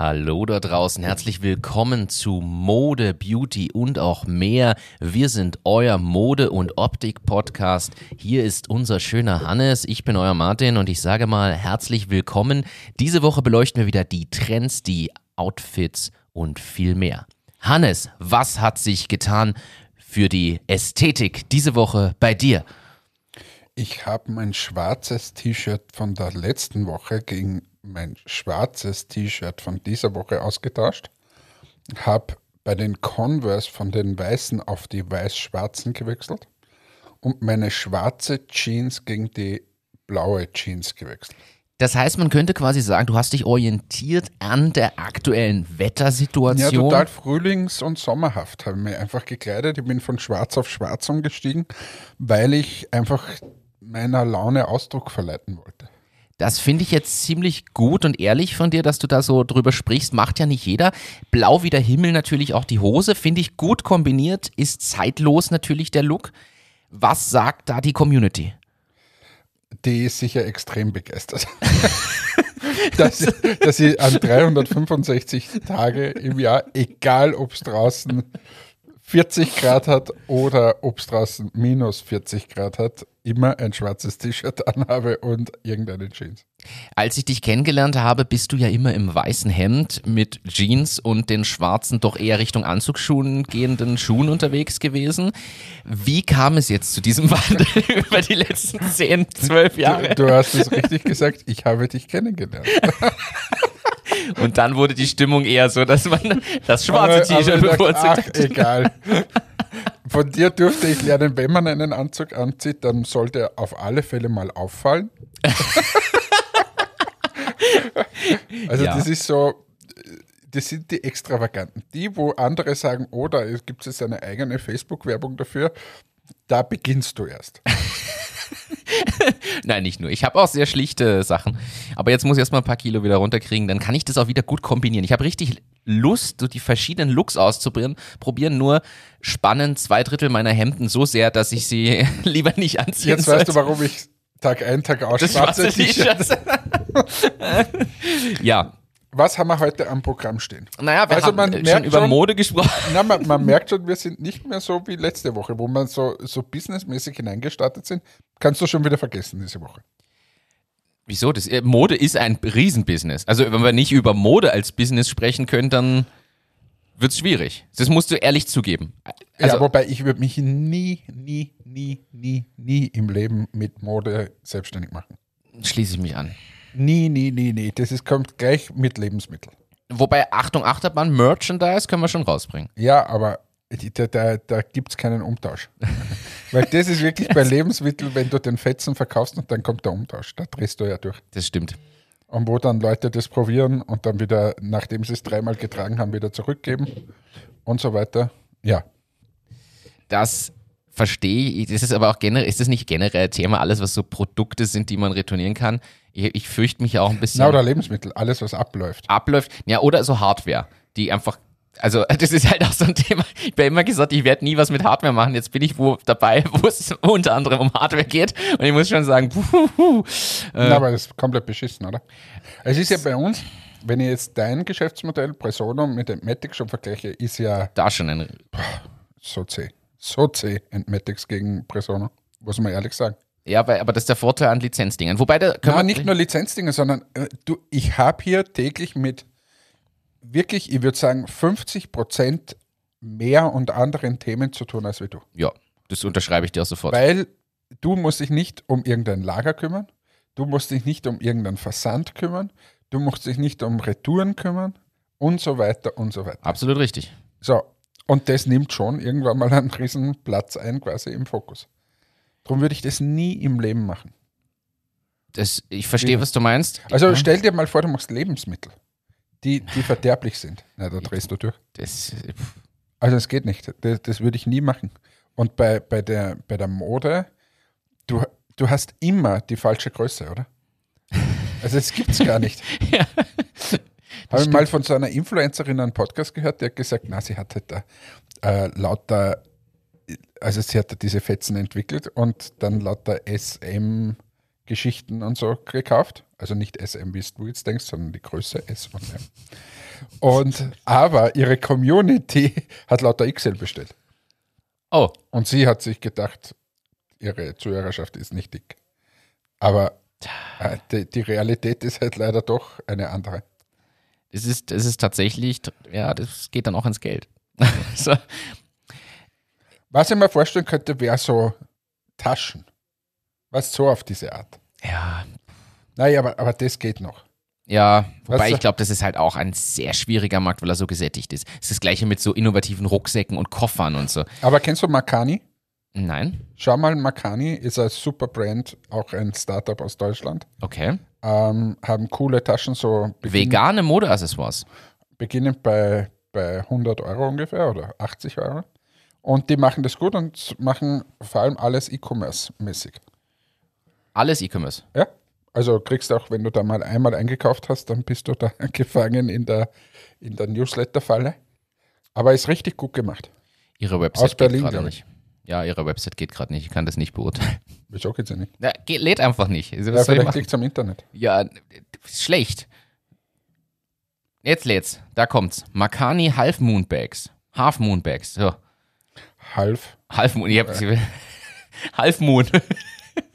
Hallo da draußen, herzlich willkommen zu Mode, Beauty und auch mehr. Wir sind euer Mode- und Optik-Podcast. Hier ist unser schöner Hannes, ich bin euer Martin und ich sage mal herzlich willkommen. Diese Woche beleuchten wir wieder die Trends, die Outfits und viel mehr. Hannes, was hat sich getan für die Ästhetik diese Woche bei dir? Ich habe mein schwarzes T-Shirt von der letzten Woche gegen mein schwarzes T-Shirt von dieser Woche ausgetauscht. Habe bei den Converse von den weißen auf die weiß-schwarzen gewechselt und meine schwarze Jeans gegen die blaue Jeans gewechselt. Das heißt, man könnte quasi sagen, du hast dich orientiert an der aktuellen Wettersituation. Ja, total frühlings- und sommerhaft habe ich mich einfach gekleidet. Ich bin von schwarz auf schwarz umgestiegen, weil ich einfach meiner Laune Ausdruck verleiten wollte. Das finde ich jetzt ziemlich gut und ehrlich von dir, dass du da so drüber sprichst. Macht ja nicht jeder. Blau wie der Himmel natürlich auch die Hose. Finde ich gut kombiniert. Ist zeitlos natürlich der Look. Was sagt da die Community? Die ist sicher extrem begeistert. dass, dass sie an 365 Tage im Jahr, egal ob es draußen 40 Grad hat oder ob es draußen minus 40 Grad hat, immer ein schwarzes T-Shirt anhabe und irgendeine Jeans. Als ich dich kennengelernt habe, bist du ja immer im weißen Hemd mit Jeans und den schwarzen, doch eher Richtung Anzugsschuhen gehenden Schuhen unterwegs gewesen. Wie kam es jetzt zu diesem Wandel über die letzten 10, 12 Jahre? Du, du hast es richtig gesagt, ich habe dich kennengelernt. Und dann wurde die Stimmung eher so, dass man das schwarze T-Shirt bevorzugt. Ach, egal. Von dir dürfte ich lernen, wenn man einen Anzug anzieht, dann sollte er auf alle Fälle mal auffallen. also ja. das ist so, das sind die Extravaganten. Die, wo andere sagen, oh, da gibt es eine eigene Facebook-Werbung dafür, da beginnst du erst. Nein, nicht nur. Ich habe auch sehr schlichte Sachen. Aber jetzt muss ich erstmal ein paar Kilo wieder runterkriegen. Dann kann ich das auch wieder gut kombinieren. Ich habe richtig Lust, so die verschiedenen Looks auszuprobieren. Probieren nur spannend zwei Drittel meiner Hemden so sehr, dass ich sie lieber nicht anziehe. Jetzt weißt du, warum ich Tag ein, Tag aus schwarze T-Shirts. ja, was haben wir heute am Programm stehen? Naja, wir also haben man schon über schon, Mode gesprochen. Na, man, man, merkt schon, wir sind nicht mehr so wie letzte Woche, wo wir so, so businessmäßig hineingestartet sind. Kannst du schon wieder vergessen diese Woche. Wieso? Das, äh, Mode ist ein Riesenbusiness. Also wenn wir nicht über Mode als Business sprechen können, dann wird es schwierig. Das musst du ehrlich zugeben. Also, ja, wobei ich würde mich nie, nie, nie, nie, nie im Leben mit Mode selbstständig machen. Schließe ich mich an. Nie, nie, nie, nie. Das ist, kommt gleich mit Lebensmitteln. Wobei, Achtung, Achterbahn, Merchandise können wir schon rausbringen. Ja, aber da, da, da gibt es keinen Umtausch. Weil das ist wirklich bei Lebensmitteln, wenn du den Fetzen verkaufst und dann kommt der Umtausch. Da drehst du ja durch. Das stimmt. Und wo dann Leute das probieren und dann wieder, nachdem sie es dreimal getragen haben, wieder zurückgeben und so weiter. Ja. Das verstehe ich. Das ist aber auch generell, ist das nicht generell Thema, alles, was so Produkte sind, die man retournieren kann? Ich, ich fürchte mich auch ein bisschen. Na, oder Lebensmittel, alles, was abläuft. Abläuft, ja, oder so Hardware, die einfach also das ist halt auch so ein Thema. Ich habe immer gesagt, ich werde nie was mit Hardware machen. Jetzt bin ich wo dabei, wo es unter anderem um Hardware geht. Und ich muss schon sagen, puh, äh, Na, aber das ist komplett beschissen, oder? Es ist ja bei uns, wenn ich jetzt dein Geschäftsmodell Presono mit dem Matic schon vergleiche, ist ja da schon ein so zäh, so zäh Entmatics gegen Presono, muss man ehrlich sagen. Ja, aber, aber das ist der Vorteil an Lizenzdingen. Wobei da kann man nicht nur Lizenzdingen, sondern äh, du, ich habe hier täglich mit wirklich, ich würde sagen, 50 Prozent mehr und anderen Themen zu tun als wie du. Ja, das unterschreibe ich dir auch sofort. Weil du musst dich nicht um irgendein Lager kümmern, du musst dich nicht um irgendeinen Versand kümmern, du musst dich nicht um Retouren kümmern und so weiter und so weiter. Absolut richtig. So, und das nimmt schon irgendwann mal einen riesen Platz ein, quasi im Fokus. Darum würde ich das nie im Leben machen. Das, ich verstehe, ja. was du meinst. Also stell dir mal vor, du machst Lebensmittel die, die verderblich sind. Na, da drehst du durch. Das, also es geht nicht. Das, das, würde ich nie machen. Und bei, bei, der, bei der Mode, du, du hast immer die falsche Größe, oder? Also das gibt es gar nicht. ja. Habe ich mal von so einer Influencerin einen Podcast gehört, die hat gesagt, na, sie hat halt da äh, lauter, also sie hat da diese Fetzen entwickelt und dann lauter SM Geschichten und so gekauft. Also nicht SM, wie du jetzt denkst, sondern die Größe S von M. Und, aber ihre Community hat lauter XL bestellt. Oh. Und sie hat sich gedacht, ihre Zuhörerschaft ist nicht dick. Aber äh, die, die, Realität ist halt leider doch eine andere. Es ist, es ist tatsächlich, ja, das geht dann auch ins Geld. so. Was ich mir vorstellen könnte, wäre so Taschen. Was so auf diese Art. Ja. Naja, aber, aber das geht noch. Ja, wobei Was? ich glaube, das ist halt auch ein sehr schwieriger Markt, weil er so gesättigt ist. Es ist das gleiche mit so innovativen Rucksäcken und Koffern und so. Aber kennst du Makani? Nein. Schau mal, Makani ist ein super Brand, auch ein Startup aus Deutschland. Okay. Ähm, haben coole Taschen, so. Vegane Modeaccessoires. Beginnend bei, bei 100 Euro ungefähr oder 80 Euro. Und die machen das gut und machen vor allem alles E-Commerce-mäßig. Alles E-Commerce? Ja. Also kriegst du auch, wenn du da mal einmal eingekauft hast, dann bist du da gefangen in der, in der Newsletter-Falle. Aber ist richtig gut gemacht. Ihre Website Aus Berlin, gerade nicht. Ja, ihre Website geht gerade nicht. Ich kann das nicht beurteilen. Wieso geht's ja nicht? Ja, geht, lädt einfach nicht. Also, ja, vielleicht liegt am Internet. Ja, schlecht. Jetzt lädt's. Da kommt's. Makani Half Moon Bags. Half Moon Bags. So. Half. Half Moon. Ja. Half Moon.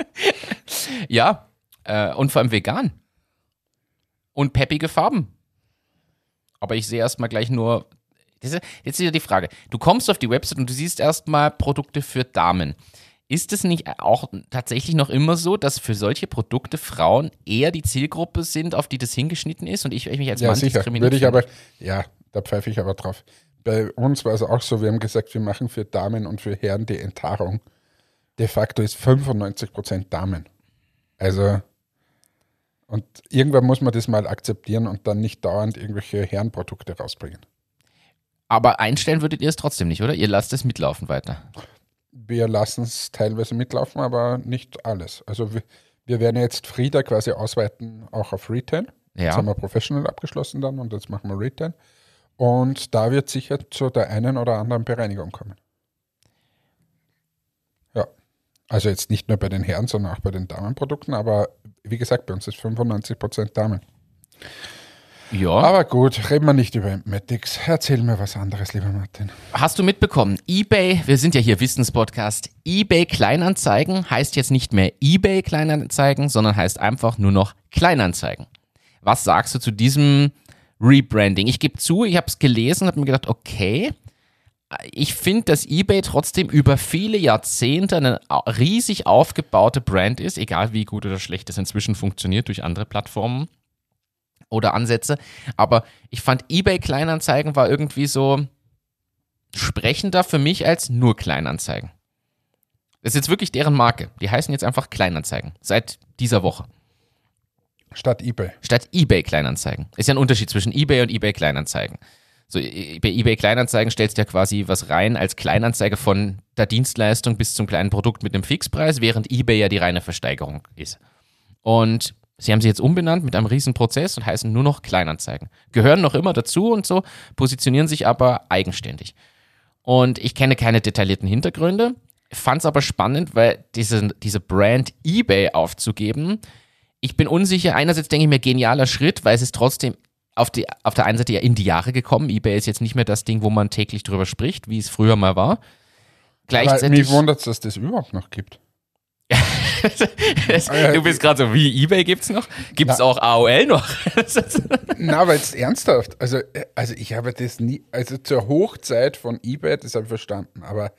ja. Äh, und vor allem vegan. Und peppige Farben. Aber ich sehe erstmal gleich nur. Jetzt ist ja die Frage. Du kommst auf die Website und du siehst erstmal Produkte für Damen. Ist es nicht auch tatsächlich noch immer so, dass für solche Produkte Frauen eher die Zielgruppe sind, auf die das hingeschnitten ist und ich, ich mich als ja, Mann sicher. Würde ich aber, ja, da pfeife ich aber drauf. Bei uns war es auch so, wir haben gesagt, wir machen für Damen und für Herren die Enttarung. De facto ist 95% Damen. Also, und irgendwann muss man das mal akzeptieren und dann nicht dauernd irgendwelche Herrenprodukte rausbringen. Aber einstellen würdet ihr es trotzdem nicht, oder? Ihr lasst es mitlaufen weiter. Wir lassen es teilweise mitlaufen, aber nicht alles. Also wir, wir werden jetzt Frieda quasi ausweiten, auch auf Retail. Ja. Jetzt haben wir Professional abgeschlossen dann und jetzt machen wir Retail. Und da wird sicher zu der einen oder anderen Bereinigung kommen. Ja. Also jetzt nicht nur bei den Herren, sondern auch bei den Damenprodukten, aber wie gesagt, bei uns ist 95% Damen. Ja. Aber gut, reden wir nicht über Matics. Erzähl mir was anderes, lieber Martin. Hast du mitbekommen, eBay, wir sind ja hier Wissenspodcast, eBay Kleinanzeigen heißt jetzt nicht mehr eBay Kleinanzeigen, sondern heißt einfach nur noch Kleinanzeigen. Was sagst du zu diesem Rebranding. Ich gebe zu, ich habe es gelesen und habe mir gedacht, okay, ich finde, dass eBay trotzdem über viele Jahrzehnte eine riesig aufgebaute Brand ist, egal wie gut oder schlecht es inzwischen funktioniert durch andere Plattformen oder Ansätze. Aber ich fand eBay Kleinanzeigen war irgendwie so sprechender für mich als nur Kleinanzeigen. Das ist jetzt wirklich deren Marke. Die heißen jetzt einfach Kleinanzeigen seit dieser Woche. Statt eBay. Statt eBay Kleinanzeigen. Ist ja ein Unterschied zwischen eBay und eBay Kleinanzeigen. So, bei eBay Kleinanzeigen stellst du ja quasi was rein als Kleinanzeige von der Dienstleistung bis zum kleinen Produkt mit einem Fixpreis, während eBay ja die reine Versteigerung ist. Und sie haben sie jetzt umbenannt mit einem riesen Prozess und heißen nur noch Kleinanzeigen. Gehören noch immer dazu und so, positionieren sich aber eigenständig. Und ich kenne keine detaillierten Hintergründe, fand es aber spannend, weil diese, diese Brand eBay aufzugeben, ich bin unsicher. Einerseits denke ich mir, genialer Schritt, weil es ist trotzdem auf, die, auf der einen Seite ja in die Jahre gekommen. eBay ist jetzt nicht mehr das Ding, wo man täglich drüber spricht, wie es früher mal war. Gleichzeitig. Aber mich wundert es, dass das überhaupt noch gibt. du bist gerade so, wie eBay gibt es noch? Gibt es auch AOL noch? Na, aber jetzt ernsthaft. Also, also ich habe das nie, also zur Hochzeit von eBay, das habe ich verstanden, aber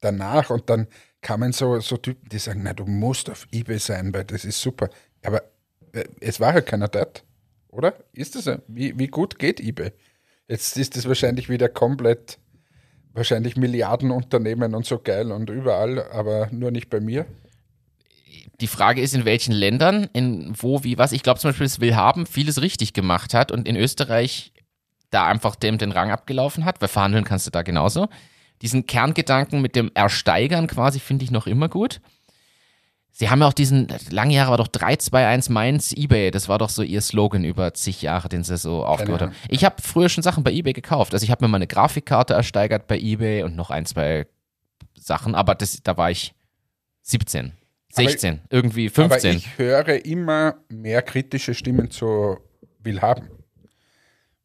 danach und dann kamen so, so Typen, die sagen, na, du musst auf eBay sein, weil das ist super. Aber äh, es war ja keiner dort, oder? Ist das? Wie, wie gut geht eBay? Jetzt ist das wahrscheinlich wieder komplett, wahrscheinlich Milliardenunternehmen und so geil und überall, aber nur nicht bei mir. Die Frage ist, in welchen Ländern, in wo, wie, was. Ich glaube zum Beispiel, dass Willhaben vieles richtig gemacht hat und in Österreich da einfach dem den Rang abgelaufen hat, weil verhandeln kannst du da genauso. Diesen Kerngedanken mit dem Ersteigern quasi finde ich noch immer gut. Sie haben ja auch diesen, lange Jahre war doch 321 Mainz eBay, das war doch so ihr Slogan über zig Jahre, den sie so aufgebaut haben. Ich habe früher schon Sachen bei eBay gekauft. Also ich habe mir mal eine Grafikkarte ersteigert bei eBay und noch ein, zwei Sachen, aber das, da war ich 17, 16, aber, irgendwie 15. Aber ich höre immer mehr kritische Stimmen zu Willhaben.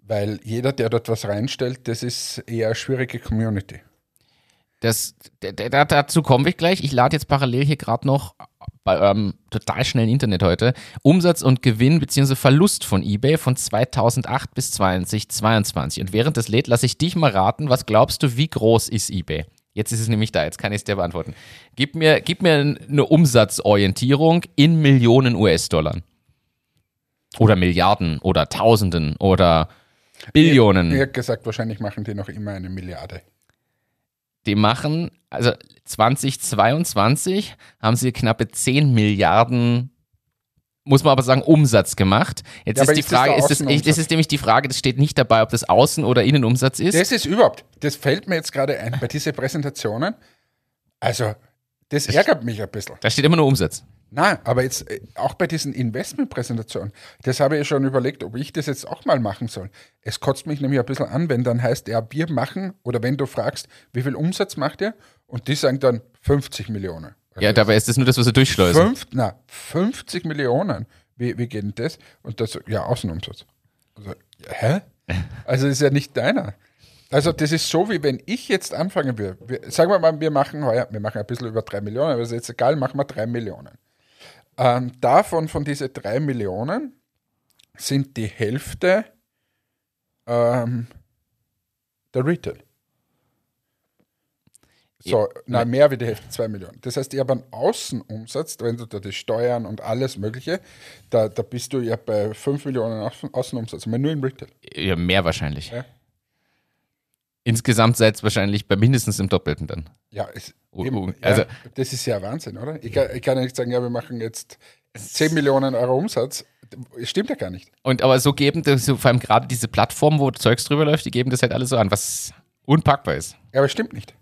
Weil jeder, der dort was reinstellt, das ist eher eine schwierige Community. Das, dazu komme ich gleich. Ich lade jetzt parallel hier gerade noch bei eurem total schnellen Internet heute Umsatz und Gewinn bzw. Verlust von eBay von 2008 bis 2022. Und während das lädt, lasse ich dich mal raten, was glaubst du, wie groß ist eBay? Jetzt ist es nämlich da, jetzt kann ich es dir beantworten. Gib mir, gib mir eine Umsatzorientierung in Millionen US-Dollar. Oder Milliarden oder Tausenden oder Billionen. Ich, ich hätte gesagt, wahrscheinlich machen die noch immer eine Milliarde. Die machen, also 2022 haben sie knappe 10 Milliarden muss man aber sagen, Umsatz gemacht. Jetzt ja, ist die Frage, ist das, das ist nämlich die Frage, das steht nicht dabei, ob das Außen- oder Innenumsatz ist. Das ist überhaupt, das fällt mir jetzt gerade ein bei diesen Präsentationen. Also, das ärgert mich ein bisschen. Da steht immer nur Umsatz. Nein, aber jetzt äh, auch bei diesen Investmentpräsentationen, das habe ich schon überlegt, ob ich das jetzt auch mal machen soll. Es kotzt mich nämlich ein bisschen an, wenn dann heißt, ja, wir machen, oder wenn du fragst, wie viel Umsatz macht ihr? Und die sagen dann 50 Millionen. Ja, dabei ist das nur das, was sie durchschleusen. Fünf, na, 50 Millionen. Wie, wie geht denn das? Und das, ja, Außenumsatz. Also, hä? Also das ist ja nicht deiner. Also das ist so, wie wenn ich jetzt anfangen würde. sagen wir mal, wir machen heuer, wir machen ein bisschen über drei Millionen, aber ist jetzt egal, machen wir drei Millionen. Ähm, davon, von diesen drei Millionen, sind die Hälfte ähm, der Retail. So, na, mehr wie die Hälfte, zwei Millionen. Das heißt, ich habe einen Außenumsatz, wenn du da die Steuern und alles Mögliche, da, da bist du ja bei fünf Millionen Außenumsatz, aber nur im Retail. Ja, mehr wahrscheinlich. Ja. Insgesamt seid es wahrscheinlich bei mindestens im Doppelten dann. Ja, es, oh, eben, also, ja, das ist ja Wahnsinn, oder? Ich kann, ich kann ja nicht sagen, ja, wir machen jetzt 10 Millionen Euro Umsatz. Stimmt ja gar nicht. Und aber so geben das, vor allem gerade diese Plattformen, wo Zeugs drüber läuft, die geben das halt alles so an, was unpackbar ist. Ja, aber es stimmt nicht.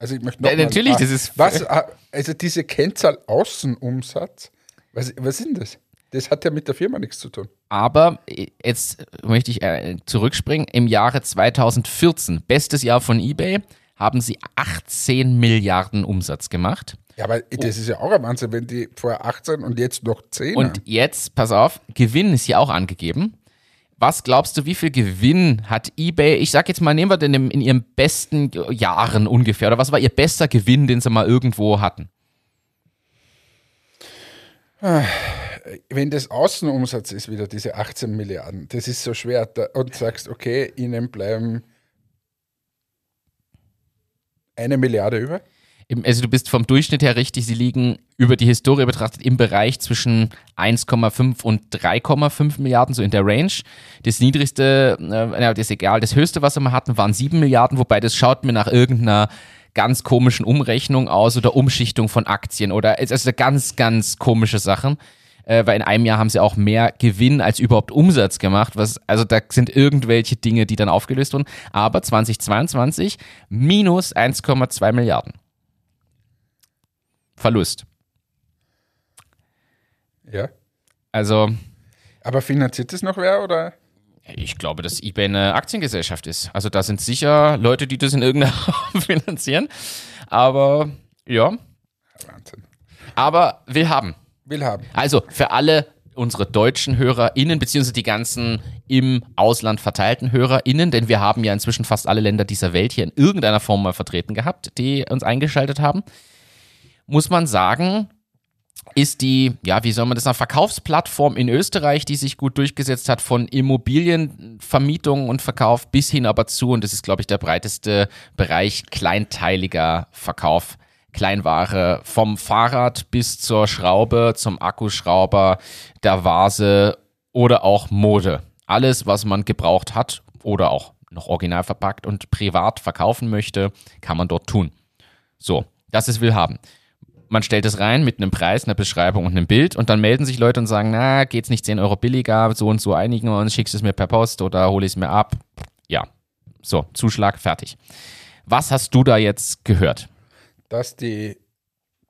Also ich möchte noch ja, natürlich, mal, das ist. Was, also diese Kennzahl Außenumsatz, was, was ist denn das? Das hat ja mit der Firma nichts zu tun. Aber jetzt möchte ich äh, zurückspringen. Im Jahre 2014, bestes Jahr von eBay, haben sie 18 Milliarden Umsatz gemacht. Ja, aber das ist ja auch ein Wahnsinn, wenn die vorher 18 und jetzt noch 10 Und haben. jetzt, pass auf, Gewinn ist hier auch angegeben. Was glaubst du, wie viel Gewinn hat eBay? Ich sag jetzt mal, nehmen wir denn in ihren besten Jahren ungefähr. Oder was war ihr bester Gewinn, den sie mal irgendwo hatten? Wenn das Außenumsatz ist, wieder diese 18 Milliarden, das ist so schwer. Und sagst, okay, ihnen bleiben eine Milliarde über? Also du bist vom Durchschnitt her richtig, sie liegen über die Historie betrachtet im Bereich zwischen 1,5 und 3,5 Milliarden, so in der Range. Das niedrigste, äh, das ist egal, das höchste, was wir mal hatten, waren 7 Milliarden, wobei das schaut mir nach irgendeiner ganz komischen Umrechnung aus oder Umschichtung von Aktien oder also ganz, ganz komische Sachen. Äh, weil in einem Jahr haben sie auch mehr Gewinn als überhaupt Umsatz gemacht. Was, also da sind irgendwelche Dinge, die dann aufgelöst wurden. Aber 2022 minus 1,2 Milliarden. Verlust. Ja. Also. Aber finanziert das noch wer oder? Ich glaube, dass eBay eine Aktiengesellschaft ist. Also da sind sicher Leute, die das in irgendeiner Form finanzieren. Aber ja. Wahnsinn. Aber will haben. Will haben. Also für alle unsere deutschen HörerInnen, beziehungsweise die ganzen im Ausland verteilten HörerInnen, denn wir haben ja inzwischen fast alle Länder dieser Welt hier in irgendeiner Form mal vertreten gehabt, die uns eingeschaltet haben muss man sagen, ist die, ja, wie soll man das sagen, Verkaufsplattform in Österreich, die sich gut durchgesetzt hat, von Immobilienvermietung und Verkauf bis hin aber zu, und das ist, glaube ich, der breiteste Bereich, kleinteiliger Verkauf. Kleinware vom Fahrrad bis zur Schraube, zum Akkuschrauber, der Vase oder auch Mode. Alles, was man gebraucht hat oder auch noch original verpackt und privat verkaufen möchte, kann man dort tun. So, das ist Willhaben man stellt es rein mit einem Preis, einer Beschreibung und einem Bild und dann melden sich Leute und sagen, na, geht's nicht 10 Euro billiger, so und so einigen wir uns, schickst es mir per Post oder hole ich es mir ab. Ja, so, Zuschlag, fertig. Was hast du da jetzt gehört? Dass die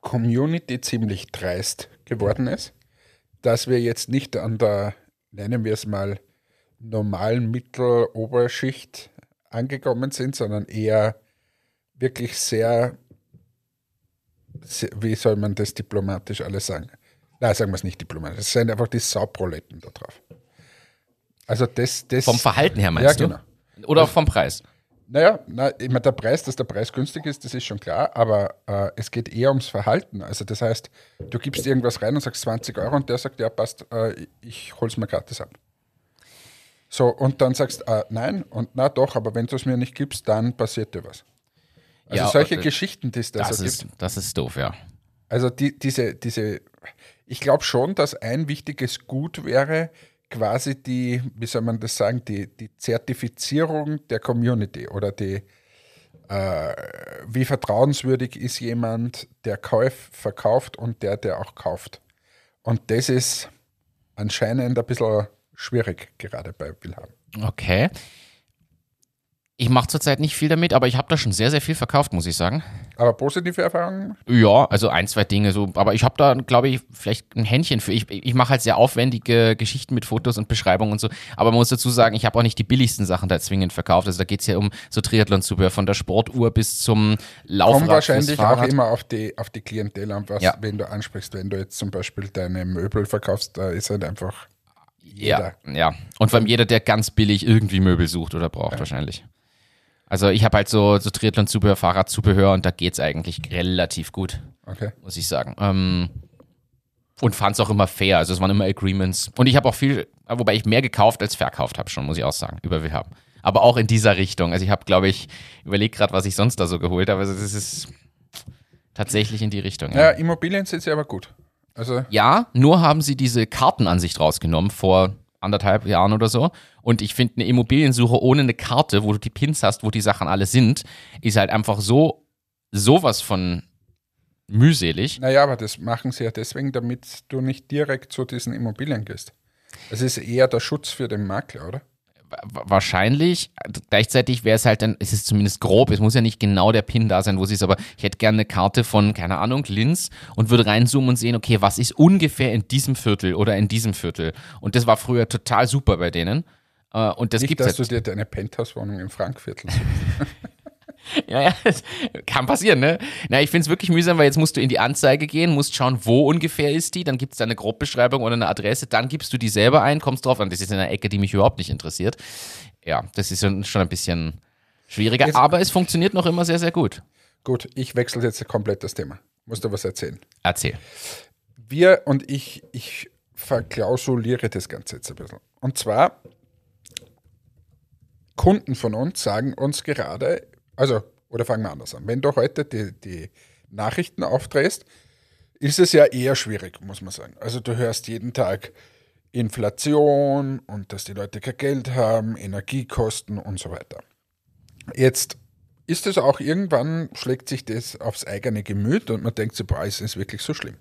Community ziemlich dreist geworden ist, dass wir jetzt nicht an der, nennen wir es mal, normalen Mitteloberschicht angekommen sind, sondern eher wirklich sehr wie soll man das diplomatisch alles sagen? Nein, sagen wir es nicht diplomatisch. Es sind einfach die Sauproletten da drauf. Also das, das vom Verhalten her meinst ja, du? Genau. Oder auch vom Preis? Naja, na, ich meine, der Preis, dass der Preis günstig ist, das ist schon klar, aber äh, es geht eher ums Verhalten. Also das heißt, du gibst irgendwas rein und sagst 20 Euro und der sagt, ja passt, äh, ich hol's mir gratis ab. So, und dann sagst äh, nein und na doch, aber wenn du es mir nicht gibst, dann passiert dir was. Also ja, solche äh, Geschichten, die es da das so ist, gibt. Das ist doof, ja. Also die, diese, diese, ich glaube schon, dass ein wichtiges Gut wäre, quasi die, wie soll man das sagen, die, die Zertifizierung der Community oder die, äh, wie vertrauenswürdig ist jemand, der kauft, verkauft und der, der auch kauft. Und das ist anscheinend ein bisschen schwierig, gerade bei Wilhelm. Okay. Ich mache zurzeit nicht viel damit, aber ich habe da schon sehr, sehr viel verkauft, muss ich sagen. Aber positive Erfahrungen? Ja, also ein, zwei Dinge so. Aber ich habe da, glaube ich, vielleicht ein Händchen für. Ich, ich mache halt sehr aufwendige Geschichten mit Fotos und Beschreibungen und so. Aber man muss dazu sagen, ich habe auch nicht die billigsten Sachen da zwingend verkauft. Also da geht es ja um so Triathlon-Zubehör, von der Sportuhr bis zum Laufrad. Kommt wahrscheinlich auch immer auf die, auf die Klientel an, was, ja. wenn du ansprichst. Wenn du jetzt zum Beispiel deine Möbel verkaufst, da ist halt einfach jeder. Ja, ja. Und vor allem jeder, der ganz billig irgendwie Möbel sucht oder braucht ja. wahrscheinlich. Also ich habe halt so, so Triathlon-Zubehör, Fahrradzubehör und da geht es eigentlich relativ gut. Okay. Muss ich sagen. Ähm, und fand es auch immer fair. Also es waren immer Agreements. Und ich habe auch viel, wobei ich mehr gekauft als verkauft habe schon, muss ich auch sagen, über WH. Aber auch in dieser Richtung. Also ich habe, glaube ich, überlegt gerade, was ich sonst da so geholt habe. Also das ist tatsächlich in die Richtung. Ja, ja Immobilien sind sie aber gut. Also ja, nur haben sie diese Kartenansicht rausgenommen vor anderthalb Jahren oder so. Und ich finde, eine Immobiliensuche ohne eine Karte, wo du die Pins hast, wo die Sachen alle sind, ist halt einfach so sowas von mühselig. Naja, aber das machen sie ja deswegen, damit du nicht direkt zu diesen Immobilien gehst. Es ist eher der Schutz für den Makler, oder? Wahrscheinlich. Gleichzeitig wäre es halt dann, es ist zumindest grob, es muss ja nicht genau der Pin da sein, wo sie ist, aber ich hätte gerne eine Karte von, keine Ahnung, Linz und würde reinzoomen und sehen, okay, was ist ungefähr in diesem Viertel oder in diesem Viertel. Und das war früher total super bei denen. Äh, und das nicht, gibt's dass halt. du dir deine Penthouse-Wohnung im Frankviertel. Ja, ja, das kann passieren, ne? Na, ich finde es wirklich mühsam, weil jetzt musst du in die Anzeige gehen, musst schauen, wo ungefähr ist die, dann gibt es da eine Grobbeschreibung oder eine Adresse, dann gibst du die selber ein, kommst drauf an, das ist in einer Ecke, die mich überhaupt nicht interessiert. Ja, das ist schon ein bisschen schwieriger, jetzt, aber es funktioniert noch immer sehr, sehr gut. Gut, ich wechsle jetzt komplett das Thema. Musst du was erzählen? Erzähl. Wir und ich, ich verklausuliere das Ganze jetzt ein bisschen. Und zwar, Kunden von uns sagen uns gerade, also, oder fangen wir anders an. Wenn du heute die, die Nachrichten aufdrehst, ist es ja eher schwierig, muss man sagen. Also du hörst jeden Tag Inflation und dass die Leute kein Geld haben, Energiekosten und so weiter. Jetzt ist es auch irgendwann, schlägt sich das aufs eigene Gemüt und man denkt boah, ist es wirklich so schlimm.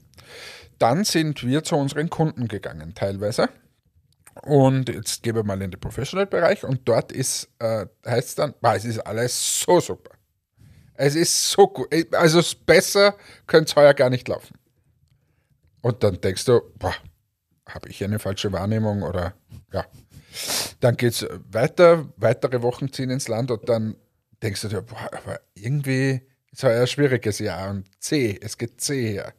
Dann sind wir zu unseren Kunden gegangen, teilweise, und jetzt gehen wir mal in den Professional-Bereich und dort ist, äh, heißt es dann, boah, es ist alles so super. Es ist so gut. Also besser könnte es heuer gar nicht laufen. Und dann denkst du, habe ich eine falsche Wahrnehmung oder ja. Dann geht es weiter, weitere Wochen ziehen ins Land und dann denkst du dir, boah, aber irgendwie ist heuer ein schwieriges Jahr und C, es geht C her.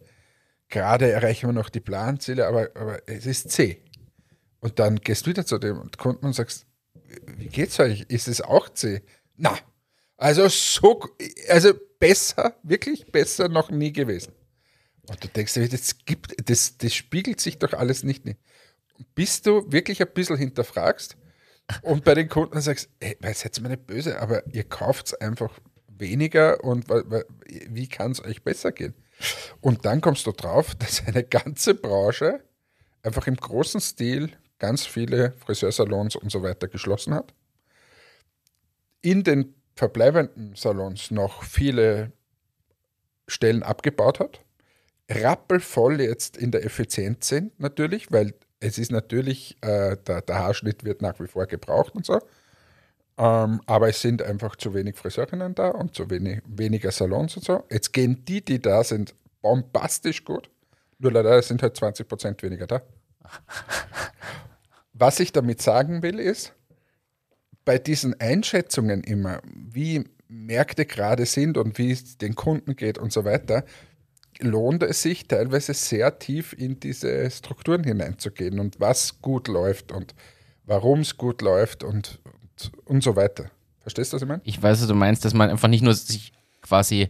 Gerade erreichen wir noch die Planziele, aber, aber es ist C. Und dann gehst du wieder zu dem Kunden und sagst, wie geht's euch? Ist es auch C? Na, also so, also besser, wirklich besser noch nie gewesen. Und du denkst dir, das gibt, das, das spiegelt sich doch alles nicht. Bis du wirklich ein bisschen hinterfragst und bei den Kunden sagst, ey, seid mir nicht böse, aber ihr kauft es einfach weniger und wie kann es euch besser gehen? Und dann kommst du drauf, dass eine ganze Branche einfach im großen Stil ganz viele Friseursalons und so weiter geschlossen hat. In den verbleibenden Salons noch viele Stellen abgebaut hat. Rappelvoll jetzt in der Effizienz sind natürlich, weil es ist natürlich, äh, der, der, Haarschnitt wird nach wie vor gebraucht und so. Ähm, aber es sind einfach zu wenig Friseurinnen da und zu wenig, weniger Salons und so. Jetzt gehen die, die da sind, bombastisch gut. Nur leider sind halt 20 Prozent weniger da. Was ich damit sagen will, ist, bei diesen Einschätzungen immer, wie Märkte gerade sind und wie es den Kunden geht und so weiter, lohnt es sich teilweise sehr tief in diese Strukturen hineinzugehen und was gut läuft und warum es gut läuft und, und, und so weiter. Verstehst du, was ich meine? Ich weiß, was du meinst, dass man einfach nicht nur sich quasi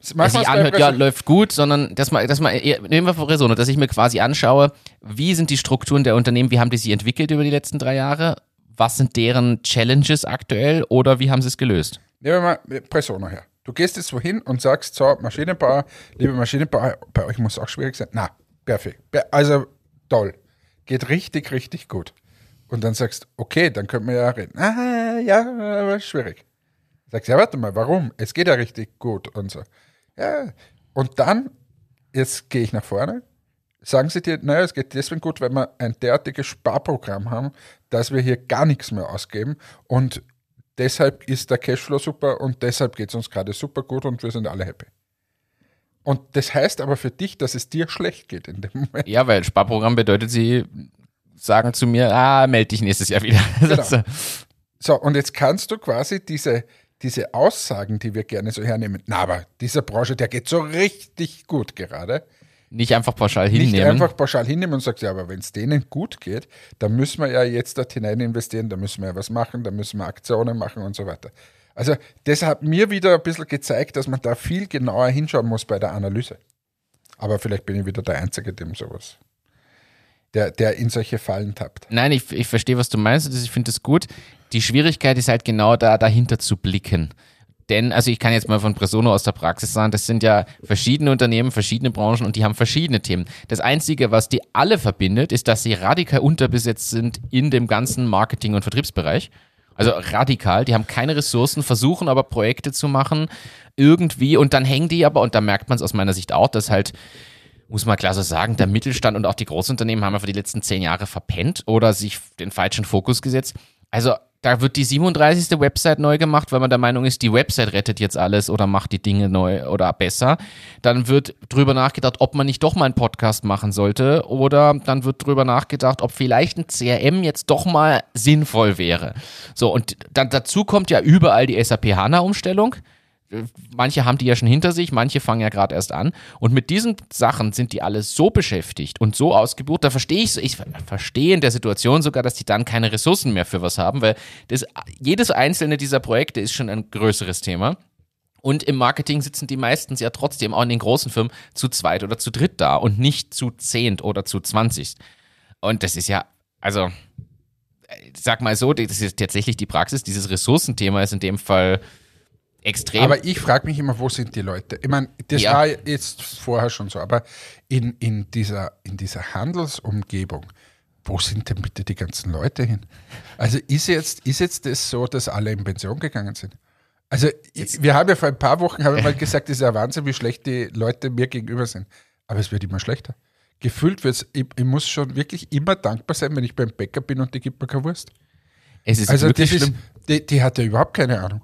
sich anhört, ja, läuft gut, sondern dass man, dass man, nehmen wir vor Resono, dass ich mir quasi anschaue, wie sind die Strukturen der Unternehmen, wie haben die sich entwickelt über die letzten drei Jahre, was sind deren Challenges aktuell oder wie haben sie es gelöst? Nehmen wir mal Presono her. Du gehst jetzt wohin und sagst, so, Maschinenbauer, liebe Maschinenbauer, bei euch muss es auch schwierig sein. Na, perfekt. Also toll. Geht richtig, richtig gut. Und dann sagst, okay, dann können wir ja reden. Ah, ja, aber schwierig. Sagst, ja, warte mal, warum? Es geht ja richtig gut und so. Ja. Und dann, jetzt gehe ich nach vorne, sagen sie dir, naja, es geht deswegen gut, weil wir ein derartiges Sparprogramm haben, dass wir hier gar nichts mehr ausgeben und deshalb ist der Cashflow super und deshalb geht es uns gerade super gut und wir sind alle happy. Und das heißt aber für dich, dass es dir schlecht geht in dem Moment. Ja, weil Sparprogramm bedeutet, sie sagen zu mir, ah, melde dich nächstes Jahr wieder. Genau. so, und jetzt kannst du quasi diese, diese Aussagen, die wir gerne so hernehmen, na, aber dieser Branche, der geht so richtig gut gerade. Nicht einfach pauschal hinnehmen. Nicht einfach pauschal hinnehmen und sagst, ja, aber wenn es denen gut geht, dann müssen wir ja jetzt dort hinein investieren, da müssen wir ja was machen, da müssen wir Aktionen machen und so weiter. Also das hat mir wieder ein bisschen gezeigt, dass man da viel genauer hinschauen muss bei der Analyse. Aber vielleicht bin ich wieder der Einzige, dem sowas, der, der in solche Fallen tappt. Nein, ich, ich verstehe, was du meinst. Ich finde das gut. Die Schwierigkeit ist halt genau da, dahinter zu blicken. Denn, also ich kann jetzt mal von Presono aus der Praxis sagen, das sind ja verschiedene Unternehmen, verschiedene Branchen und die haben verschiedene Themen. Das Einzige, was die alle verbindet, ist, dass sie radikal unterbesetzt sind in dem ganzen Marketing- und Vertriebsbereich. Also radikal, die haben keine Ressourcen, versuchen aber Projekte zu machen, irgendwie, und dann hängen die aber, und da merkt man es aus meiner Sicht auch, dass halt, muss man klar so sagen, der Mittelstand und auch die Großunternehmen haben einfach die letzten zehn Jahre verpennt oder sich den falschen Fokus gesetzt. Also da wird die 37. Website neu gemacht, weil man der Meinung ist, die Website rettet jetzt alles oder macht die Dinge neu oder besser. Dann wird drüber nachgedacht, ob man nicht doch mal einen Podcast machen sollte oder dann wird drüber nachgedacht, ob vielleicht ein CRM jetzt doch mal sinnvoll wäre. So, und dann dazu kommt ja überall die SAP HANA Umstellung manche haben die ja schon hinter sich, manche fangen ja gerade erst an. Und mit diesen Sachen sind die alle so beschäftigt und so ausgebucht, da verstehe ich, ich verstehe in der Situation sogar, dass die dann keine Ressourcen mehr für was haben, weil das, jedes einzelne dieser Projekte ist schon ein größeres Thema. Und im Marketing sitzen die meistens ja trotzdem auch in den großen Firmen zu zweit oder zu dritt da und nicht zu zehnt oder zu zwanzig. Und das ist ja, also, sag mal so, das ist tatsächlich die Praxis. Dieses Ressourcenthema ist in dem Fall extrem. Aber ich frage mich immer, wo sind die Leute? Ich meine, das ja. war jetzt vorher schon so, aber in, in, dieser, in dieser Handelsumgebung, wo sind denn bitte die ganzen Leute hin? Also ist jetzt, ist jetzt das so, dass alle in Pension gegangen sind? Also ich, wir haben ja vor ein paar Wochen haben wir mal gesagt, es ist ja Wahnsinn, wie schlecht die Leute mir gegenüber sind. Aber es wird immer schlechter. Gefühlt wird es, ich, ich, muss schon wirklich immer dankbar sein, wenn ich beim Bäcker bin und die gibt mir keine Wurst. Es ist also das ist, die, die hat ja überhaupt keine Ahnung.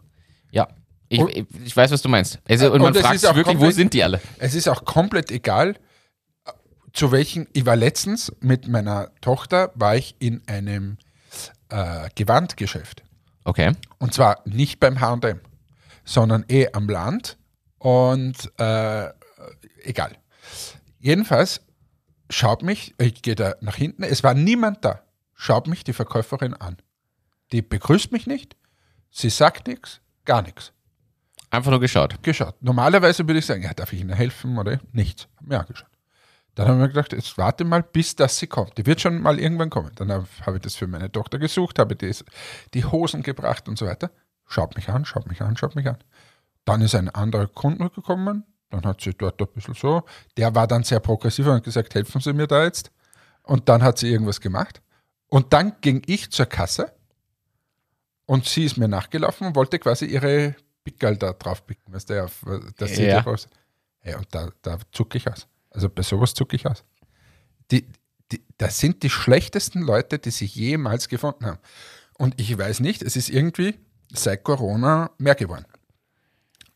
Ja, ich, ich, weiß, was du meinst. Also, und, und man fragt sich wirklich, komplett, wo sind die alle? Es ist auch komplett egal, zu welchen. Ich war letztens mit meiner Tochter, war ich in einem äh, Gewandgeschäft. Okay. Und zwar nicht beim HM, sondern eh am Land und äh, egal. Jedenfalls schaut mich, ich gehe da nach hinten, es war niemand da, schaut mich die Verkäuferin an. Die begrüßt mich nicht, sie sagt nichts, gar nichts. Einfach nur geschaut. Geschaut. Normalerweise würde ich sagen, ja, darf ich Ihnen helfen oder nichts. Ja, geschaut. Dann haben wir gedacht, jetzt warte mal, bis das sie kommt. Die wird schon mal irgendwann kommen. Dann habe ich das für meine Tochter gesucht, habe die, die Hosen gebracht und so weiter. Schaut mich an, schaut mich an, schaut mich an. Dann ist ein anderer Kunde gekommen, dann hat sie dort ein bisschen so. Der war dann sehr progressiv und hat gesagt, helfen Sie mir da jetzt. Und dann hat sie irgendwas gemacht. Und dann ging ich zur Kasse und sie ist mir nachgelaufen und wollte quasi ihre Pickel da drauf picken, weißt du, auf, das sieht ja aus. Ja, und da, da zucke ich aus. Also bei sowas zucke ich aus. Die, die, das sind die schlechtesten Leute, die sich jemals gefunden haben. Und ich weiß nicht, es ist irgendwie seit Corona mehr geworden.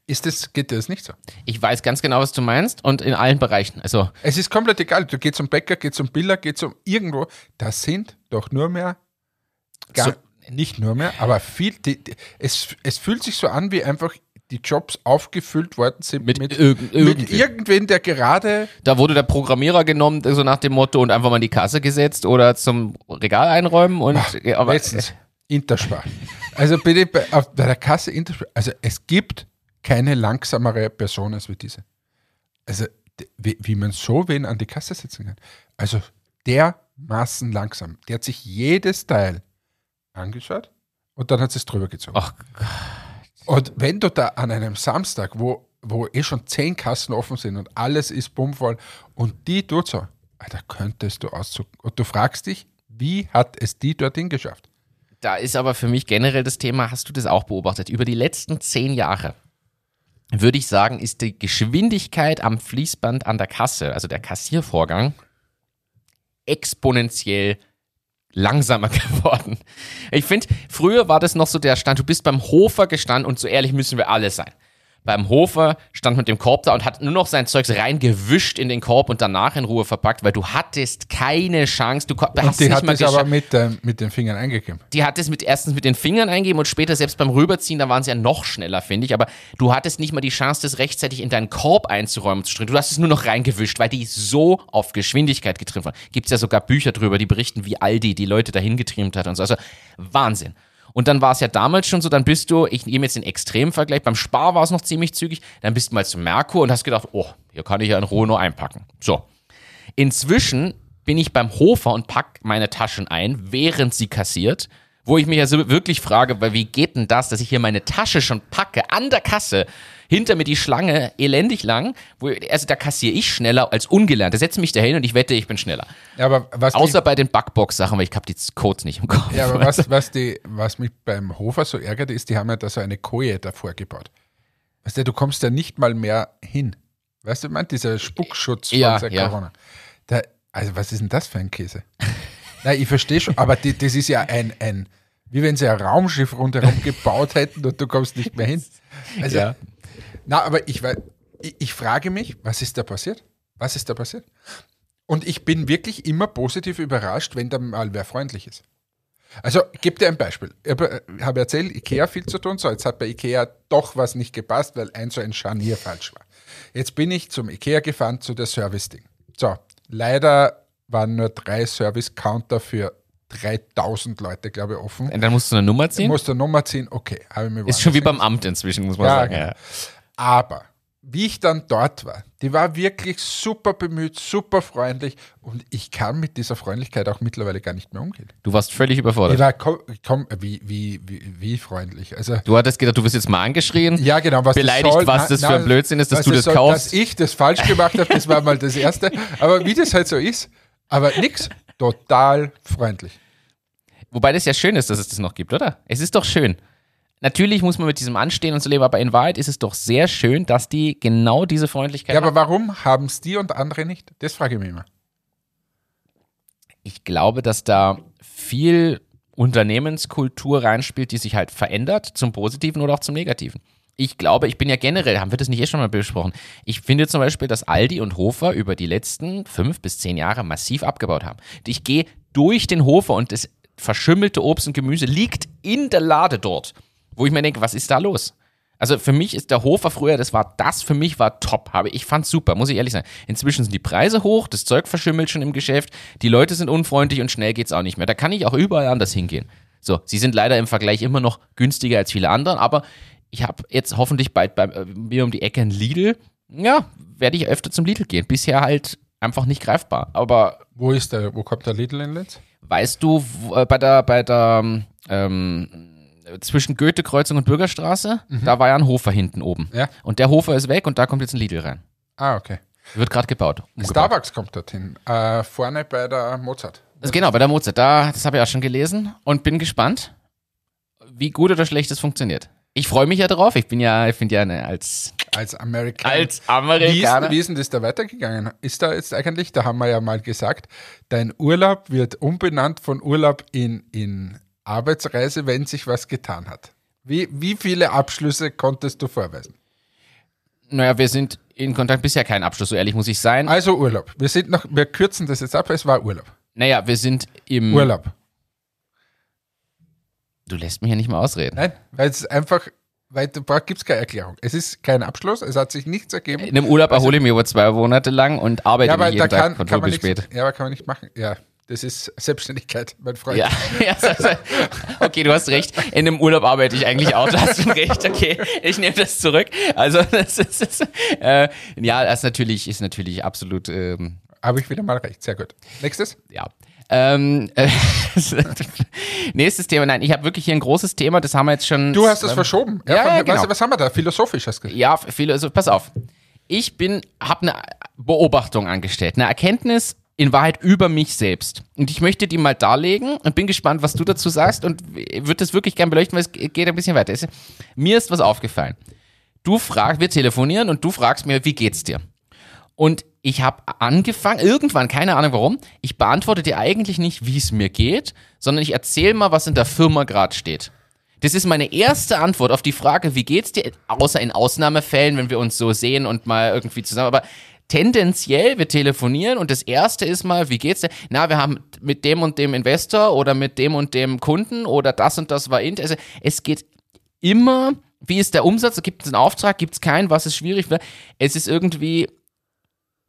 Ist das, geht dir das nicht so? Ich weiß ganz genau, was du meinst und in allen Bereichen. Also es ist komplett egal. Du gehst zum Bäcker, gehst zum Biller, gehst zum irgendwo. Das sind doch nur mehr gar, so, nicht nur mehr, aber viel, die, die, es, es fühlt sich so an wie einfach die Jobs aufgefüllt worden sind mit, mit, irg mit irgendwen, der gerade. Da wurde der Programmierer genommen, so nach dem Motto, und einfach mal in die Kasse gesetzt oder zum Regal einräumen und. Ach, aber, letztens, Interspar. Also bitte bei, auf, bei der Kasse Interspar. Also es gibt keine langsamere Person als wie diese. Also wie, wie man so wen an die Kasse setzen kann. Also dermaßen langsam. Der hat sich jedes Teil angeschaut und dann hat es drüber gezogen. Ach. Und wenn du da an einem Samstag, wo, wo eh schon zehn Kassen offen sind und alles ist bummvoll und die tut so, da könntest du auszucken. Und du fragst dich, wie hat es die dorthin geschafft? Da ist aber für mich generell das Thema, hast du das auch beobachtet? Über die letzten zehn Jahre würde ich sagen, ist die Geschwindigkeit am Fließband an der Kasse, also der Kassiervorgang, exponentiell langsamer geworden. Ich finde, früher war das noch so der Stand, du bist beim Hofer gestanden und so ehrlich müssen wir alle sein beim Hofer, stand mit dem Korb da und hat nur noch sein Zeugs reingewischt in den Korb und danach in Ruhe verpackt, weil du hattest keine Chance. Du hast und die hat es aber mit, äh, mit den Fingern eingegeben. Die hat es mit, erstens mit den Fingern eingegeben und später selbst beim Rüberziehen, da waren sie ja noch schneller, finde ich. Aber du hattest nicht mal die Chance, das rechtzeitig in deinen Korb einzuräumen zu Du hast es nur noch reingewischt, weil die so auf Geschwindigkeit getrimmt waren. Gibt es ja sogar Bücher drüber, die berichten, wie Aldi die Leute dahin getrimmt hat und so. Also Wahnsinn. Und dann war es ja damals schon so, dann bist du, ich nehme jetzt den Extremvergleich, beim Spar war es noch ziemlich zügig, dann bist du mal zu Merkur und hast gedacht, oh, hier kann ich ja in Ruhe nur einpacken. So. Inzwischen bin ich beim Hofer und pack meine Taschen ein, während sie kassiert, wo ich mich also wirklich frage, weil wie geht denn das, dass ich hier meine Tasche schon packe an der Kasse hinter mir die Schlange elendig lang. Wo, also da kassiere ich schneller als ungelernt. Da setze mich dahin und ich wette, ich bin schneller. Ja, aber was Außer die, bei den Backbox-Sachen, weil ich habe die Codes nicht im Kopf. Ja, aber was, was, die, was mich beim Hofer so ärgert, ist, die haben ja da so eine Koje davor gebaut. Weißt du, du kommst ja nicht mal mehr hin. Weißt du, man, dieser Spuckschutz ja, von ja. Corona. Da, also, was ist denn das für ein Käse? Nein, ich verstehe schon, aber die, das ist ja ein, ein, wie wenn sie ein Raumschiff rundherum gebaut hätten und du kommst nicht mehr hin. Also, ja. Na, aber ich, ich, ich frage mich, was ist da passiert? Was ist da passiert? Und ich bin wirklich immer positiv überrascht, wenn da mal wer freundlich ist. Also, ich gebe dir ein Beispiel. Ich habe äh, erzählt, Ikea viel zu tun. So, jetzt hat bei Ikea doch was nicht gepasst, weil ein so ein Scharnier falsch war. Jetzt bin ich zum Ikea gefahren zu der Service-Ding. So, leider waren nur drei Service-Counter für 3000 Leute, glaube ich, offen. Und dann musst du eine Nummer ziehen? Musst du eine Nummer ziehen, okay. Ist schon wie beim Amt inzwischen, muss man ja, sagen. Genau. Ja. Aber wie ich dann dort war, die war wirklich super bemüht, super freundlich und ich kann mit dieser Freundlichkeit auch mittlerweile gar nicht mehr umgehen. Du warst völlig überfordert. Ich war, komm, komm, wie, wie, wie, wie freundlich. Also, du hattest gedacht, du wirst jetzt mal angeschrien, ja, genau, was beleidigt, soll, was das na, für ein Blödsinn ist, dass du das soll, kaufst. Dass ich das falsch gemacht habe, das war mal das Erste. Aber wie das halt so ist, aber nix, total freundlich. Wobei das ja schön ist, dass es das noch gibt, oder? Es ist doch schön. Natürlich muss man mit diesem Anstehen und so leben, aber in Wahrheit ist es doch sehr schön, dass die genau diese Freundlichkeit haben. Ja, aber warum haben es die und andere nicht? Das frage ich mich immer. Ich glaube, dass da viel Unternehmenskultur reinspielt, die sich halt verändert, zum Positiven oder auch zum Negativen. Ich glaube, ich bin ja generell, haben wir das nicht eh schon mal besprochen? Ich finde zum Beispiel, dass Aldi und Hofer über die letzten fünf bis zehn Jahre massiv abgebaut haben. Ich gehe durch den Hofer und das verschimmelte Obst und Gemüse liegt in der Lade dort wo ich mir denke, was ist da los? Also für mich ist der Hofer früher, das war das für mich war top, habe ich fand super, muss ich ehrlich sagen. Inzwischen sind die Preise hoch, das Zeug verschimmelt schon im Geschäft, die Leute sind unfreundlich und schnell geht's auch nicht mehr. Da kann ich auch überall anders hingehen. So, sie sind leider im Vergleich immer noch günstiger als viele andere, aber ich habe jetzt hoffentlich bald bei äh, mir um die Ecke ein Lidl. Ja, werde ich öfter zum Lidl gehen. Bisher halt einfach nicht greifbar. Aber wo ist der? Wo kommt der Lidl in Linz? Weißt du, wo, äh, bei der bei der ähm, zwischen Goethe-Kreuzung und Bürgerstraße, mhm. da war ja ein Hofer hinten oben. Ja. Und der Hofer ist weg und da kommt jetzt ein Lidl rein. Ah, okay. Wird gerade gebaut. Umgebaut. Starbucks kommt dorthin. Äh, vorne bei der Mozart. Das genau, bei der Mozart. Da, das habe ich auch schon gelesen und bin gespannt, wie gut oder schlecht es funktioniert. Ich freue mich ja drauf. Ich bin ja, ich finde ja eine, als als Amerikaner. Als Amerikaner. Wie ist, wie ist denn das da weitergegangen? Ist da jetzt eigentlich, da haben wir ja mal gesagt, dein Urlaub wird umbenannt von Urlaub in, in Arbeitsreise, wenn sich was getan hat. Wie, wie viele Abschlüsse konntest du vorweisen? Naja, wir sind in Kontakt, bisher kein Abschluss, so ehrlich muss ich sein. Also Urlaub. Wir sind noch, wir kürzen das jetzt ab, es war Urlaub. Naja, wir sind im. Urlaub. Du lässt mich ja nicht mal ausreden. Nein, weil es einfach, weil da gibt es keine Erklärung. Es ist kein Abschluss, es hat sich nichts ergeben. In dem Urlaub also, erhole ich mich über zwei Monate lang und arbeite ja, jeden Tag von früh bis spät. Ja, aber kann man nicht machen. Ja, das ist Selbstständigkeit, mein Freund. Ja, ja okay, du hast recht. In dem Urlaub arbeite ich eigentlich auch. Du hast recht. Okay, ich nehme das zurück. Also das ist, das, äh, ja, das ist natürlich, ist natürlich absolut. Ähm, Habe ich wieder mal recht. Sehr gut. Nächstes? Ja. Ähm, äh, nächstes Thema. Nein, ich habe wirklich hier ein großes Thema. Das haben wir jetzt schon. Du hast es ähm, verschoben. Ja, ja, ja genau. weißt du, was haben wir da? Philosophisch hast du gesagt. Ja, philosophisch. Pass auf. Ich bin, habe eine Beobachtung angestellt, eine Erkenntnis in Wahrheit über mich selbst. Und ich möchte die mal darlegen und bin gespannt, was du dazu sagst und würde das wirklich gern beleuchten, weil es geht ein bisschen weiter. Mir ist was aufgefallen. Du fragst, wir telefonieren und du fragst mir, wie geht's dir? Und ich habe angefangen, irgendwann, keine Ahnung warum, ich beantworte dir eigentlich nicht, wie es mir geht, sondern ich erzähle mal, was in der Firma gerade steht. Das ist meine erste Antwort auf die Frage, wie geht's dir? Außer in Ausnahmefällen, wenn wir uns so sehen und mal irgendwie zusammen. Aber tendenziell, wir telefonieren und das erste ist mal, wie geht's dir? Na, wir haben mit dem und dem Investor oder mit dem und dem Kunden oder das und das war int. Also es geht immer, wie ist der Umsatz? Gibt es einen Auftrag? Gibt es keinen? Was ist schwierig? Es ist irgendwie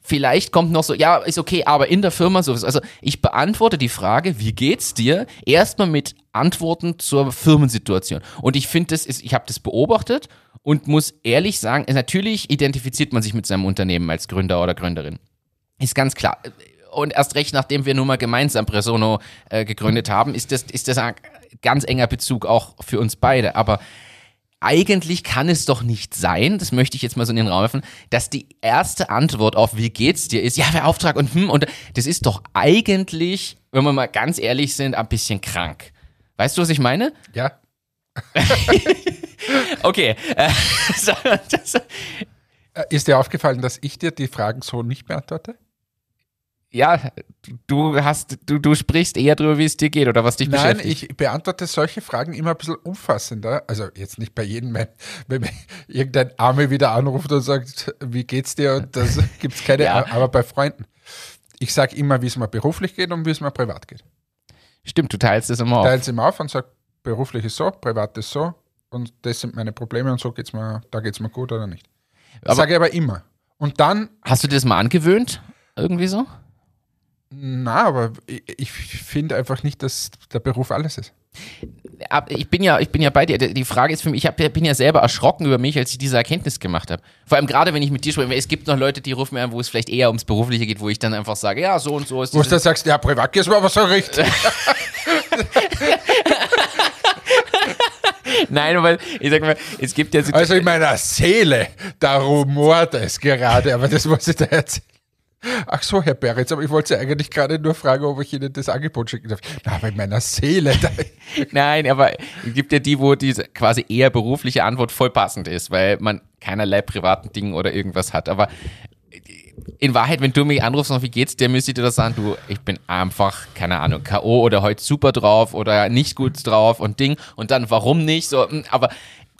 Vielleicht kommt noch so, ja, ist okay, aber in der Firma so. Also ich beantworte die Frage, wie geht's dir, erstmal mit Antworten zur Firmensituation. Und ich finde ich habe das beobachtet und muss ehrlich sagen, natürlich identifiziert man sich mit seinem Unternehmen als Gründer oder Gründerin. Ist ganz klar. Und erst recht, nachdem wir nun mal gemeinsam Presono äh, gegründet haben, ist das, ist das ein ganz enger Bezug auch für uns beide. Aber eigentlich kann es doch nicht sein, das möchte ich jetzt mal so in den Raum werfen, dass die erste Antwort auf wie geht's dir ist, ja, wer Auftrag und hm, und das ist doch eigentlich, wenn wir mal ganz ehrlich sind, ein bisschen krank. Weißt du, was ich meine? Ja. okay. Äh, ist dir aufgefallen, dass ich dir die Fragen so nicht beantworte? ja, du hast, du, du sprichst eher darüber, wie es dir geht oder was dich Nein, beschäftigt. Nein, ich beantworte solche Fragen immer ein bisschen umfassender. Also jetzt nicht bei jedem, wenn irgendein Arme wieder anruft und sagt, wie geht's dir? Und das gibt es keine, ja. aber bei Freunden. Ich sage immer, wie es mir beruflich geht und wie es mir privat geht. Stimmt, du teilst das immer auf. Teilst immer auf und sagst, beruflich ist so, privat ist so und das sind meine Probleme und so geht's mir, da geht es mir gut oder nicht. Sage ich aber immer. Und dann. Hast du dir das mal angewöhnt? Irgendwie so? Na, aber ich, ich finde einfach nicht, dass der Beruf alles ist. Ich bin ja, ich bin ja bei dir. Die Frage ist für mich, ich hab, bin ja selber erschrocken über mich, als ich diese Erkenntnis gemacht habe. Vor allem gerade, wenn ich mit dir spreche. Es gibt noch Leute, die rufen mir an, wo es vielleicht eher ums Berufliche geht, wo ich dann einfach sage, ja, so und so ist Wo du dann sagst, ja, privat ist mir aber so richtig. Nein, weil ich sag mal, es gibt ja so Also in meiner Seele, da rumort es gerade, aber das muss ich da erzählen. Ach so, Herr Beretz, aber ich wollte Sie eigentlich gerade nur fragen, ob ich Ihnen das Angebot schicken darf. Na, aber in meiner Seele. Nein, aber es gibt ja die, wo diese quasi eher berufliche Antwort voll passend ist, weil man keinerlei privaten Dingen oder irgendwas hat. Aber in Wahrheit, wenn du mich anrufst, noch wie geht's dir, müsste ich dir das sagen, du, ich bin einfach, keine Ahnung, K.O. oder heute super drauf oder nicht gut drauf und Ding und dann warum nicht, so, hm, aber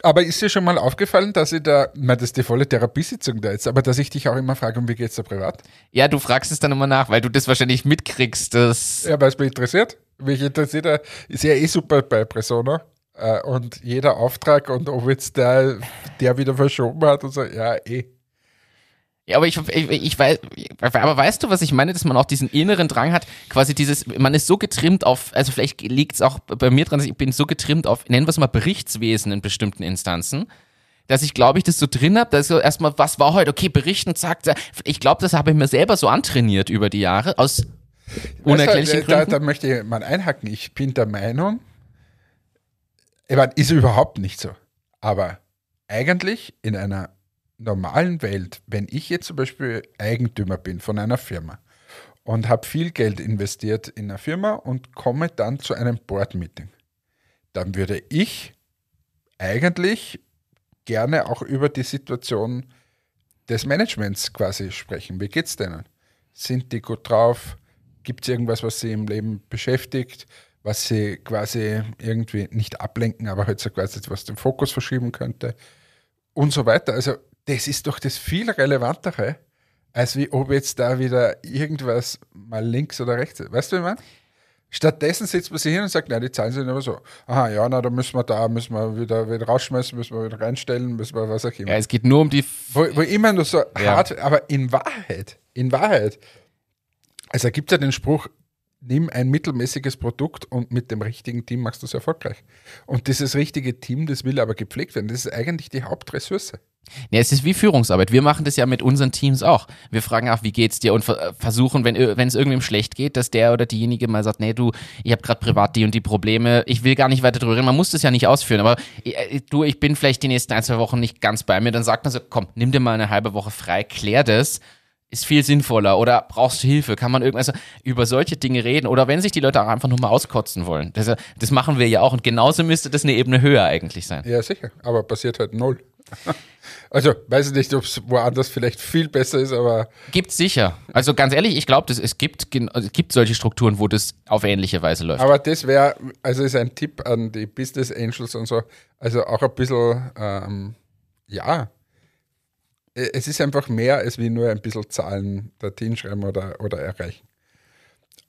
aber ist dir schon mal aufgefallen, dass ich da, meine, das ist die volle Therapiesitzung da jetzt, aber dass ich dich auch immer frage, wie geht's da privat? Ja, du fragst es dann immer nach, weil du das wahrscheinlich mitkriegst, dass. Ja, weil es mich interessiert. Mich interessiert, ist ja eh super bei Persona. Äh, und jeder Auftrag und ob jetzt der, der wieder verschoben hat und so, ja, eh. Ja, aber ich, ich, ich weiß, aber weißt du, was ich meine, dass man auch diesen inneren Drang hat, quasi dieses, man ist so getrimmt auf, also vielleicht liegt es auch bei mir dran, ich bin so getrimmt auf, nennen wir es mal Berichtswesen in bestimmten Instanzen, dass ich glaube ich das so drin habe, dass so erstmal, was war heute, okay, berichten, zack, zack. Ich glaube, das habe ich mir selber so antrainiert über die Jahre, aus unerklärlichen weißt du, Gründen. Da, da möchte ich mal einhaken. Ich bin der Meinung, ich meine, ist überhaupt nicht so, aber eigentlich in einer normalen Welt, wenn ich jetzt zum Beispiel Eigentümer bin von einer Firma und habe viel Geld investiert in eine Firma und komme dann zu einem Board-Meeting, dann würde ich eigentlich gerne auch über die Situation des Managements quasi sprechen. Wie geht es denen? Sind die gut drauf? Gibt es irgendwas, was sie im Leben beschäftigt, was sie quasi irgendwie nicht ablenken, aber halt so quasi was den Fokus verschieben könnte? Und so weiter. Also das ist doch das viel relevantere, als wie ob jetzt da wieder irgendwas mal links oder rechts ist. Weißt du, wie ich meine? Stattdessen sitzt man sich hin und sagt, nein, die Zahlen sind aber so. Aha, ja, na, da müssen wir da, müssen wir wieder, wieder rausschmeißen, müssen wir wieder reinstellen, müssen wir was auch immer. Ja, es geht nur um die. Wo, wo immer nur so ja. hart, aber in Wahrheit, in Wahrheit, also gibt es ja den Spruch, nimm ein mittelmäßiges Produkt und mit dem richtigen Team machst du es erfolgreich. Und dieses richtige Team, das will aber gepflegt werden. Das ist eigentlich die Hauptressource. Ja, es ist wie Führungsarbeit. Wir machen das ja mit unseren Teams auch. Wir fragen auch, wie geht's dir und versuchen, wenn, wenn es irgendwem schlecht geht, dass der oder diejenige mal sagt, nee, du, ich habe gerade privat die und die Probleme, ich will gar nicht weiter drüber reden. Man muss das ja nicht ausführen, aber äh, du, ich bin vielleicht die nächsten ein, zwei Wochen nicht ganz bei mir. Dann sagt man so, komm, nimm dir mal eine halbe Woche frei, klär das ist viel sinnvoller oder brauchst du Hilfe? Kann man irgendwas also über solche Dinge reden oder wenn sich die Leute auch einfach nur mal auskotzen wollen? Das, das machen wir ja auch und genauso müsste das eine Ebene höher eigentlich sein. Ja, sicher, aber passiert halt null. Also, weiß ich nicht, ob es woanders vielleicht viel besser ist, aber. Gibt sicher. Also ganz ehrlich, ich glaube, es gibt, also es gibt solche Strukturen, wo das auf ähnliche Weise läuft. Aber das wäre, also ist ein Tipp an die Business Angels und so, also auch ein bisschen, ähm, ja, äh, es ist einfach mehr als wie nur ein bisschen Zahlen dorthin schreiben oder, oder erreichen.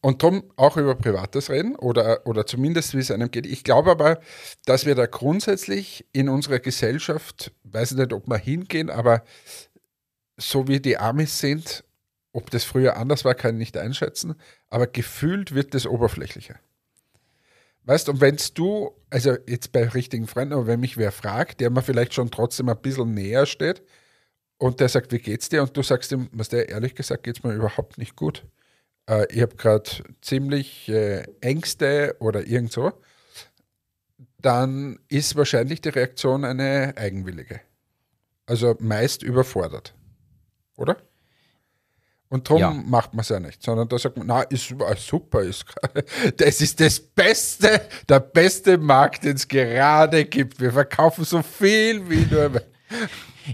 Und darum auch über Privates reden oder, oder zumindest wie es einem geht. Ich glaube aber, dass wir da grundsätzlich in unserer Gesellschaft, weiß ich nicht, ob wir hingehen, aber so wie die Amis sind, ob das früher anders war, kann ich nicht einschätzen, aber gefühlt wird das oberflächlicher. Weißt du, und wenn du, also jetzt bei richtigen Freunden, aber wenn mich wer fragt, der mir vielleicht schon trotzdem ein bisschen näher steht, und der sagt, wie geht's dir? Und du sagst ihm, was der ehrlich gesagt, geht's mir überhaupt nicht gut. Äh, ich habe gerade ziemlich äh, Ängste oder irgend so. Dann ist wahrscheinlich die Reaktion eine eigenwillige. Also meist überfordert. Oder? Und darum ja. macht man es ja nicht, sondern da sagt man, na, ist super, ist, das ist das Beste, der beste Markt, den es gerade gibt. Wir verkaufen so viel wie nur.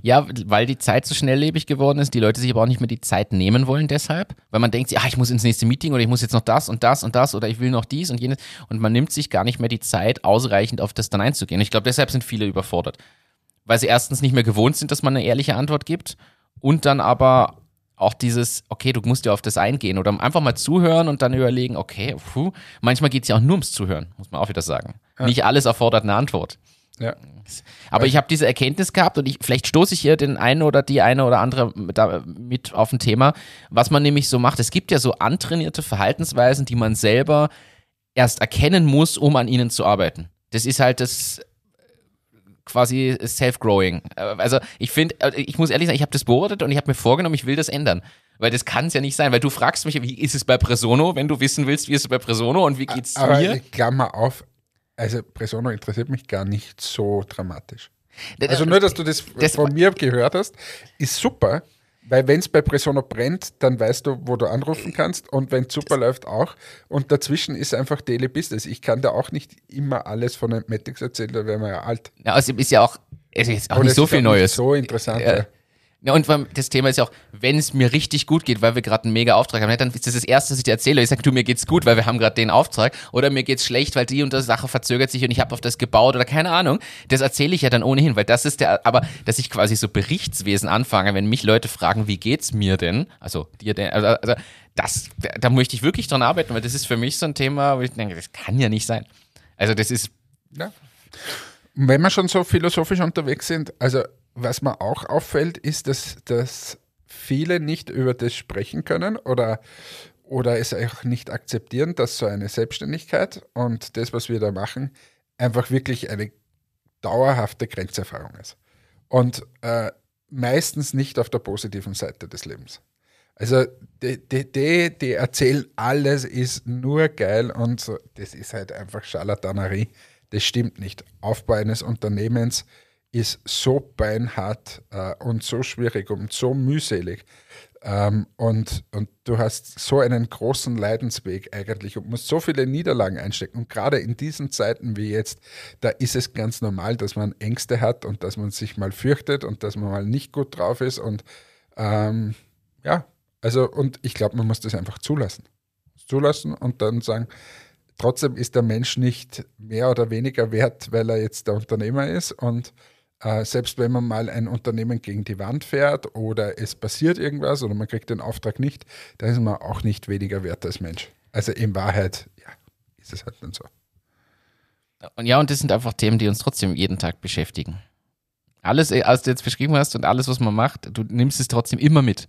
Ja, weil die Zeit so schnelllebig geworden ist, die Leute sich aber auch nicht mehr die Zeit nehmen wollen deshalb, weil man denkt, ja, ich muss ins nächste Meeting oder ich muss jetzt noch das und das und das oder ich will noch dies und jenes und man nimmt sich gar nicht mehr die Zeit, ausreichend auf das dann einzugehen. Ich glaube, deshalb sind viele überfordert, weil sie erstens nicht mehr gewohnt sind, dass man eine ehrliche Antwort gibt und dann aber auch dieses, okay, du musst ja auf das eingehen oder einfach mal zuhören und dann überlegen, okay, puh, manchmal geht es ja auch nur ums Zuhören, muss man auch wieder sagen. Ja. Nicht alles erfordert eine Antwort. Ja. Aber ich habe diese Erkenntnis gehabt und ich, vielleicht stoße ich hier den einen oder die eine oder andere mit auf ein Thema, was man nämlich so macht. Es gibt ja so antrainierte Verhaltensweisen, die man selber erst erkennen muss, um an ihnen zu arbeiten. Das ist halt das quasi self-growing. Also ich finde, ich muss ehrlich sagen, ich habe das beobachtet und ich habe mir vorgenommen, ich will das ändern. Weil das kann es ja nicht sein, weil du fragst mich, wie ist es bei Presono, wenn du wissen willst, wie ist es bei Presono und wie geht's Aber mir? Klammer auf, also Presono interessiert mich gar nicht so dramatisch. Also nur, dass du das, das von mir gehört hast, ist super, weil wenn es bei Presono brennt, dann weißt du, wo du anrufen kannst und wenn es super läuft auch. Und dazwischen ist einfach Daily Business. Ich kann da auch nicht immer alles von Entmatics erzählen, da wären wir ja alt. Ja, also ist ja auch, es ist auch nicht so viel Neues. So interessant. Ja. Ja, und das Thema ist ja auch, wenn es mir richtig gut geht, weil wir gerade einen mega Auftrag haben, dann ist das das Erste, was ich dir erzähle. Ich sage, du, mir geht's gut, weil wir haben gerade den Auftrag. Oder mir geht's schlecht, weil die und die Sache verzögert sich und ich habe auf das gebaut oder keine Ahnung. Das erzähle ich ja dann ohnehin, weil das ist der, aber dass ich quasi so Berichtswesen anfange, wenn mich Leute fragen, wie geht's mir denn? Also dir denn, also, also das, da möchte ich wirklich dran arbeiten, weil das ist für mich so ein Thema, wo ich denke, das kann ja nicht sein. Also das ist. Ja. Wenn wir schon so philosophisch unterwegs sind, also was mir auch auffällt, ist, dass, dass viele nicht über das sprechen können oder, oder es auch nicht akzeptieren, dass so eine Selbstständigkeit und das, was wir da machen, einfach wirklich eine dauerhafte Grenzerfahrung ist. Und äh, meistens nicht auf der positiven Seite des Lebens. Also die, die, die, die erzählen, alles ist nur geil und so. das ist halt einfach Scharlatanerie. Das stimmt nicht. Aufbau eines Unternehmens ist so beinhart äh, und so schwierig und so mühselig. Ähm, und, und du hast so einen großen Leidensweg eigentlich und musst so viele Niederlagen einstecken. Und gerade in diesen Zeiten wie jetzt, da ist es ganz normal, dass man Ängste hat und dass man sich mal fürchtet und dass man mal nicht gut drauf ist. Und ähm, ja, also, und ich glaube, man muss das einfach zulassen. Zulassen und dann sagen, trotzdem ist der Mensch nicht mehr oder weniger wert, weil er jetzt der Unternehmer ist und äh, selbst wenn man mal ein Unternehmen gegen die Wand fährt oder es passiert irgendwas oder man kriegt den Auftrag nicht, dann ist man auch nicht weniger wert als Mensch. Also in Wahrheit, ja. ist es halt dann so. Und ja, und das sind einfach Themen, die uns trotzdem jeden Tag beschäftigen. Alles, äh, als du jetzt beschrieben hast und alles, was man macht, du nimmst es trotzdem immer mit.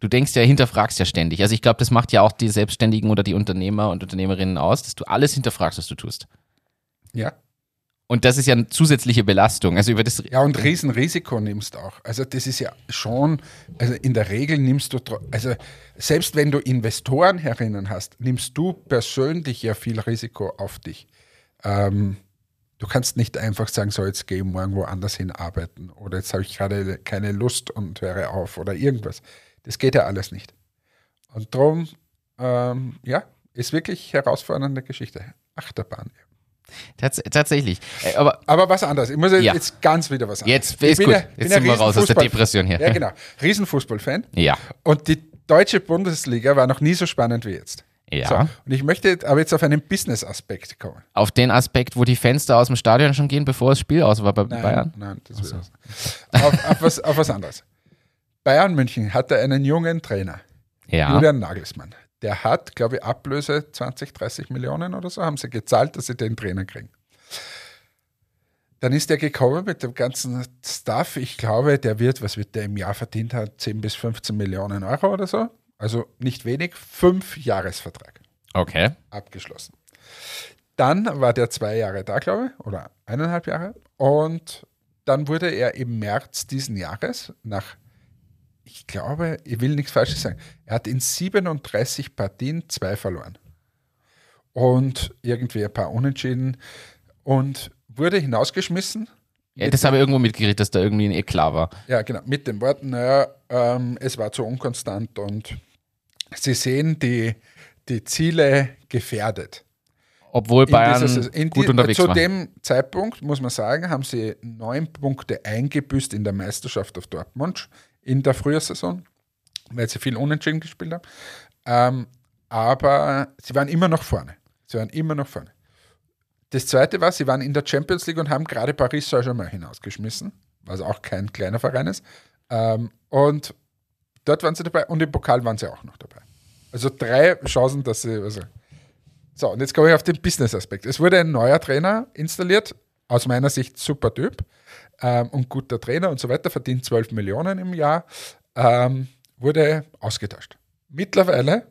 Du denkst ja, hinterfragst ja ständig. Also ich glaube, das macht ja auch die Selbstständigen oder die Unternehmer und Unternehmerinnen aus, dass du alles hinterfragst, was du tust. Ja. Und das ist ja eine zusätzliche Belastung. Also über das ja, und Riesenrisiko nimmst auch. Also das ist ja schon, also in der Regel nimmst du, also selbst wenn du Investoren herinnen hast, nimmst du persönlich ja viel Risiko auf dich. Ähm, du kannst nicht einfach sagen, so jetzt gehe ich morgen woanders hin arbeiten oder jetzt habe ich gerade keine Lust und höre auf oder irgendwas. Das geht ja alles nicht. Und darum, ähm, ja, ist wirklich herausfordernde Geschichte. Achterbahn. Tats tatsächlich. Äh, aber, aber was anderes. Ich muss ja. jetzt ganz wieder was anderes. Jetzt ist gut. Ja, jetzt sind wir raus aus der Depression hier. Ja, genau. Riesenfußballfan. Ja. Und die deutsche Bundesliga war noch nie so spannend wie jetzt. Ja. So, und ich möchte aber jetzt auf einen Business-Aspekt kommen. Auf den Aspekt, wo die Fenster aus dem Stadion schon gehen, bevor das Spiel aus war bei nein, Bayern? Nein, das so. auf, auf, was, auf was anderes. Bayern München hatte einen jungen Trainer, ja. Julian Nagelsmann. Der hat, glaube ich, Ablöse 20, 30 Millionen oder so, haben sie gezahlt, dass sie den Trainer kriegen. Dann ist er gekommen mit dem ganzen Stuff. Ich glaube, der wird, was wird der im Jahr verdient hat, 10 bis 15 Millionen Euro oder so. Also nicht wenig, fünf Jahresvertrag. Okay. Abgeschlossen. Dann war der zwei Jahre da, glaube ich, oder eineinhalb Jahre. Und dann wurde er im März diesen Jahres nach, ich glaube, ich will nichts Falsches sagen, er hat in 37 Partien zwei verloren. Und irgendwie ein paar Unentschieden und wurde hinausgeschmissen. Ja, das habe ich irgendwo mitgekriegt, dass da irgendwie ein Eklat war. Ja, genau, mit den Worten, naja, ähm, es war zu unkonstant und sie sehen die, die Ziele gefährdet. Obwohl Bayern in gut die, unterwegs zu war. Zu dem Zeitpunkt, muss man sagen, haben sie neun Punkte eingebüßt in der Meisterschaft auf Dortmund in der Frühjahrsaison, weil sie viel unentschieden gespielt haben. Ähm, aber sie waren immer noch vorne. Sie waren immer noch vorne. Das zweite war, sie waren in der Champions League und haben gerade Paris Saint-Germain hinausgeschmissen, was auch kein kleiner Verein ist. Ähm, und dort waren sie dabei und im Pokal waren sie auch noch dabei. Also drei Chancen, dass sie. Also so, und jetzt komme ich auf den Business-Aspekt. Es wurde ein neuer Trainer installiert, aus meiner Sicht super Typ ähm, und guter Trainer und so weiter, verdient 12 Millionen im Jahr, ähm, wurde ausgetauscht. Mittlerweile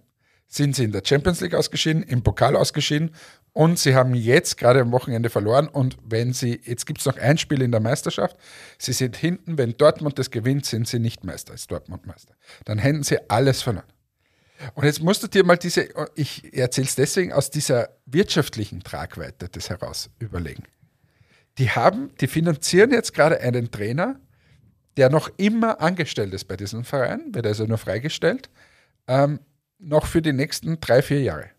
sind sie in der Champions League ausgeschieden, im Pokal ausgeschieden und sie haben jetzt gerade am Wochenende verloren. Und wenn sie, jetzt gibt es noch ein Spiel in der Meisterschaft, sie sind hinten, wenn Dortmund das gewinnt, sind sie nicht Meister, ist Dortmund Meister. Dann hätten sie alles verloren. Und jetzt musst du dir mal diese, ich erzähle es deswegen, aus dieser wirtschaftlichen Tragweite das heraus überlegen. Die haben, die finanzieren jetzt gerade einen Trainer, der noch immer angestellt ist bei diesem Verein, wird also nur freigestellt, ähm, noch für die nächsten drei, vier Jahre.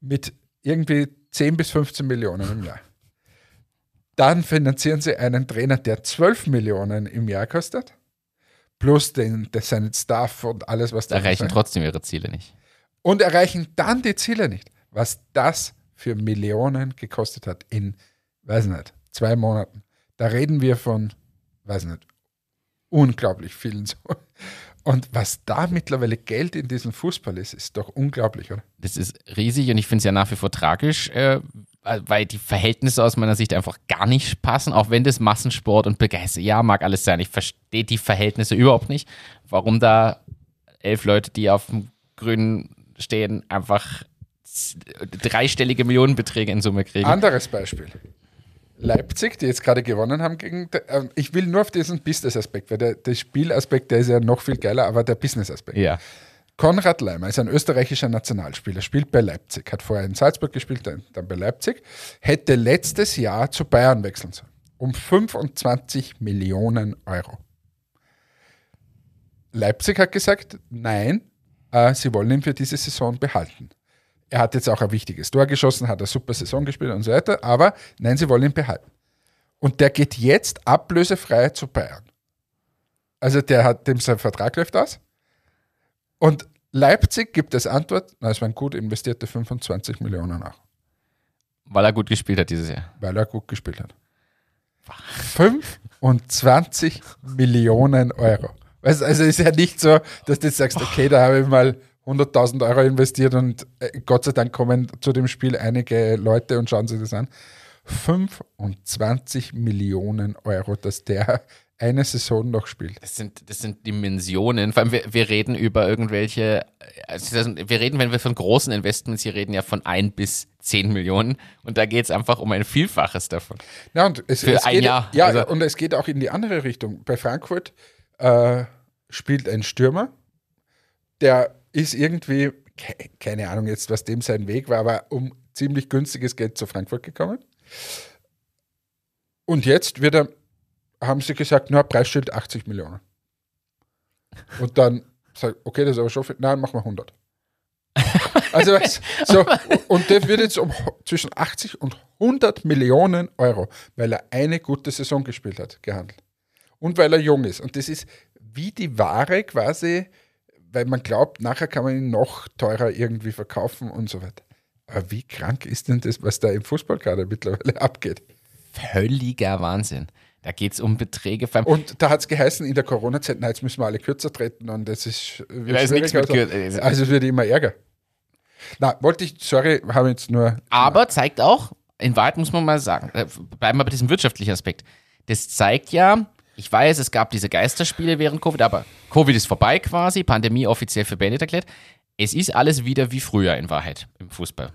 Mit irgendwie 10 bis 15 Millionen im Jahr. Dann finanzieren sie einen Trainer, der 12 Millionen im Jahr kostet, plus den, seinen Staff und alles, was da Erreichen trotzdem ihre Ziele nicht. Und erreichen dann die Ziele nicht. Was das für Millionen gekostet hat in, weiß nicht, zwei Monaten. Da reden wir von, weiß nicht, unglaublich vielen. Und was da mittlerweile Geld in diesem Fußball ist, ist doch unglaublich, oder? Das ist riesig und ich finde es ja nach wie vor tragisch, äh, weil die Verhältnisse aus meiner Sicht einfach gar nicht passen, auch wenn das Massensport und Begeisterung, ja, mag alles sein. Ich verstehe die Verhältnisse überhaupt nicht, warum da elf Leute, die auf dem Grünen stehen, einfach dreistellige Millionenbeträge in Summe kriegen. Anderes Beispiel. Leipzig, die jetzt gerade gewonnen haben gegen. Äh, ich will nur auf diesen Business-Aspekt, weil der, der Spielaspekt, der ist ja noch viel geiler, aber der Business-Aspekt. Ja. Konrad Leimer ist ein österreichischer Nationalspieler, spielt bei Leipzig, hat vorher in Salzburg gespielt, dann, dann bei Leipzig, hätte letztes Jahr zu Bayern wechseln sollen. Um 25 Millionen Euro. Leipzig hat gesagt, nein, äh, sie wollen ihn für diese Saison behalten. Er hat jetzt auch ein wichtiges Tor geschossen, hat eine super Saison gespielt und so weiter, aber nein, sie wollen ihn behalten. Und der geht jetzt ablösefrei zu Bayern. Also der hat, dem sein Vertrag läuft aus. Und Leipzig gibt als Antwort, na, es waren gut investierte 25 Millionen auch. Weil er gut gespielt hat dieses Jahr. Weil er gut gespielt hat. 25 Millionen Euro. Also, also ist ja nicht so, dass du jetzt sagst, okay, da habe ich mal 100.000 Euro investiert und äh, Gott sei Dank kommen zu dem Spiel einige Leute und schauen sich das an. 25 Millionen Euro, dass der eine Saison noch spielt. Das sind, das sind Dimensionen. Vor allem, wir, wir reden über irgendwelche, also wir reden, wenn wir von großen Investments hier reden, ja von ein bis zehn Millionen. Und da geht es einfach um ein Vielfaches davon. Ja, und es, Für es ein geht, Jahr. Ja, Also- und es geht auch in die andere Richtung. Bei Frankfurt äh, spielt ein Stürmer, der ist irgendwie, ke keine Ahnung jetzt, was dem sein Weg war, aber um ziemlich günstiges Geld zu Frankfurt gekommen. Und jetzt wird er, haben sie gesagt, na, Preisschild 80 Millionen. Und dann sagt, okay, das ist aber schon viel, nein, machen wir 100. Also, weißt, so, und der wird jetzt um zwischen 80 und 100 Millionen Euro, weil er eine gute Saison gespielt hat, gehandelt. Und weil er jung ist. Und das ist wie die Ware quasi, weil man glaubt, nachher kann man ihn noch teurer irgendwie verkaufen und so weiter. Aber wie krank ist denn das, was da im Fußballkader mittlerweile abgeht? Völliger Wahnsinn. Da geht es um Beträge. Und da hat es geheißen in der Corona-Zeit, na, jetzt müssen wir alle kürzer treten und das ist, Da ist nichts mit also, also es wird immer ärger. Na, wollte ich, sorry, habe jetzt nur. Aber zeigt auch, in Wahrheit muss man mal sagen, äh, bleiben wir bei diesem wirtschaftlichen Aspekt. Das zeigt ja, ich weiß, es gab diese Geisterspiele während Covid, aber Covid ist vorbei quasi, Pandemie offiziell für beendet erklärt. Es ist alles wieder wie früher in Wahrheit im Fußball.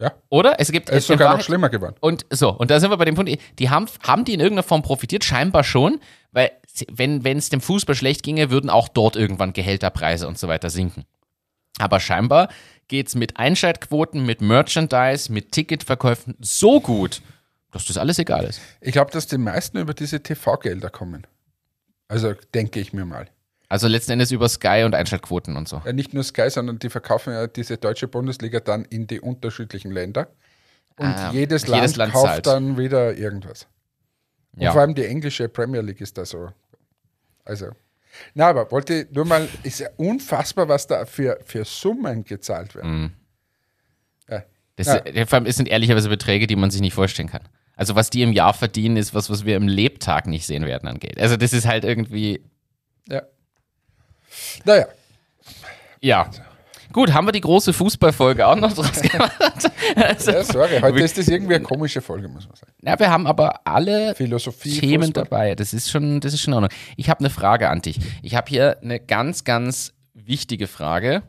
Ja, Oder? Es gibt es ist sogar noch Wahrheit- schlimmer geworden. Und so, und da sind wir bei dem Punkt, die haben, haben die in irgendeiner Form profitiert? Scheinbar schon, weil wenn es dem Fußball schlecht ginge, würden auch dort irgendwann Gehälterpreise und so weiter sinken. Aber scheinbar geht es mit Einschaltquoten, mit Merchandise, mit Ticketverkäufen so gut, dass das alles egal ist. Ich glaube, dass die meisten über diese TV-Gelder kommen. Also denke ich mir mal. Also letzten Endes über Sky und Einschaltquoten und so. Ja, nicht nur Sky, sondern die verkaufen ja diese deutsche Bundesliga dann in die unterschiedlichen Länder. Und Ah, jedes, jedes Land, Land kauft zahlt. dann wieder irgendwas. Und Ja. vor allem die englische Premier League ist da so. Also. Na, aber wollte nur mal, ist ja unfassbar, was da für, für Summen gezahlt werden. Mhm. Ja. Das, Ja. vor allem, es sind ehrlicherweise Beträge, die man sich nicht vorstellen kann. Also was die im Jahr verdienen, ist was, was wir im Lebtag nicht sehen werden an Geld. Also das ist halt irgendwie, ja. Naja, ja. Gut, haben wir die große Fußballfolge auch noch draus gemacht? Also, ja, sorry, heute ist das irgendwie eine komische Folge, muss man sagen. ja, wir haben aber alle Philosophie, Themen Fußball. dabei. Das ist schon, das ist schon in Ordnung. Ich habe eine Frage an dich. Ich habe hier eine ganz, ganz wichtige Frage.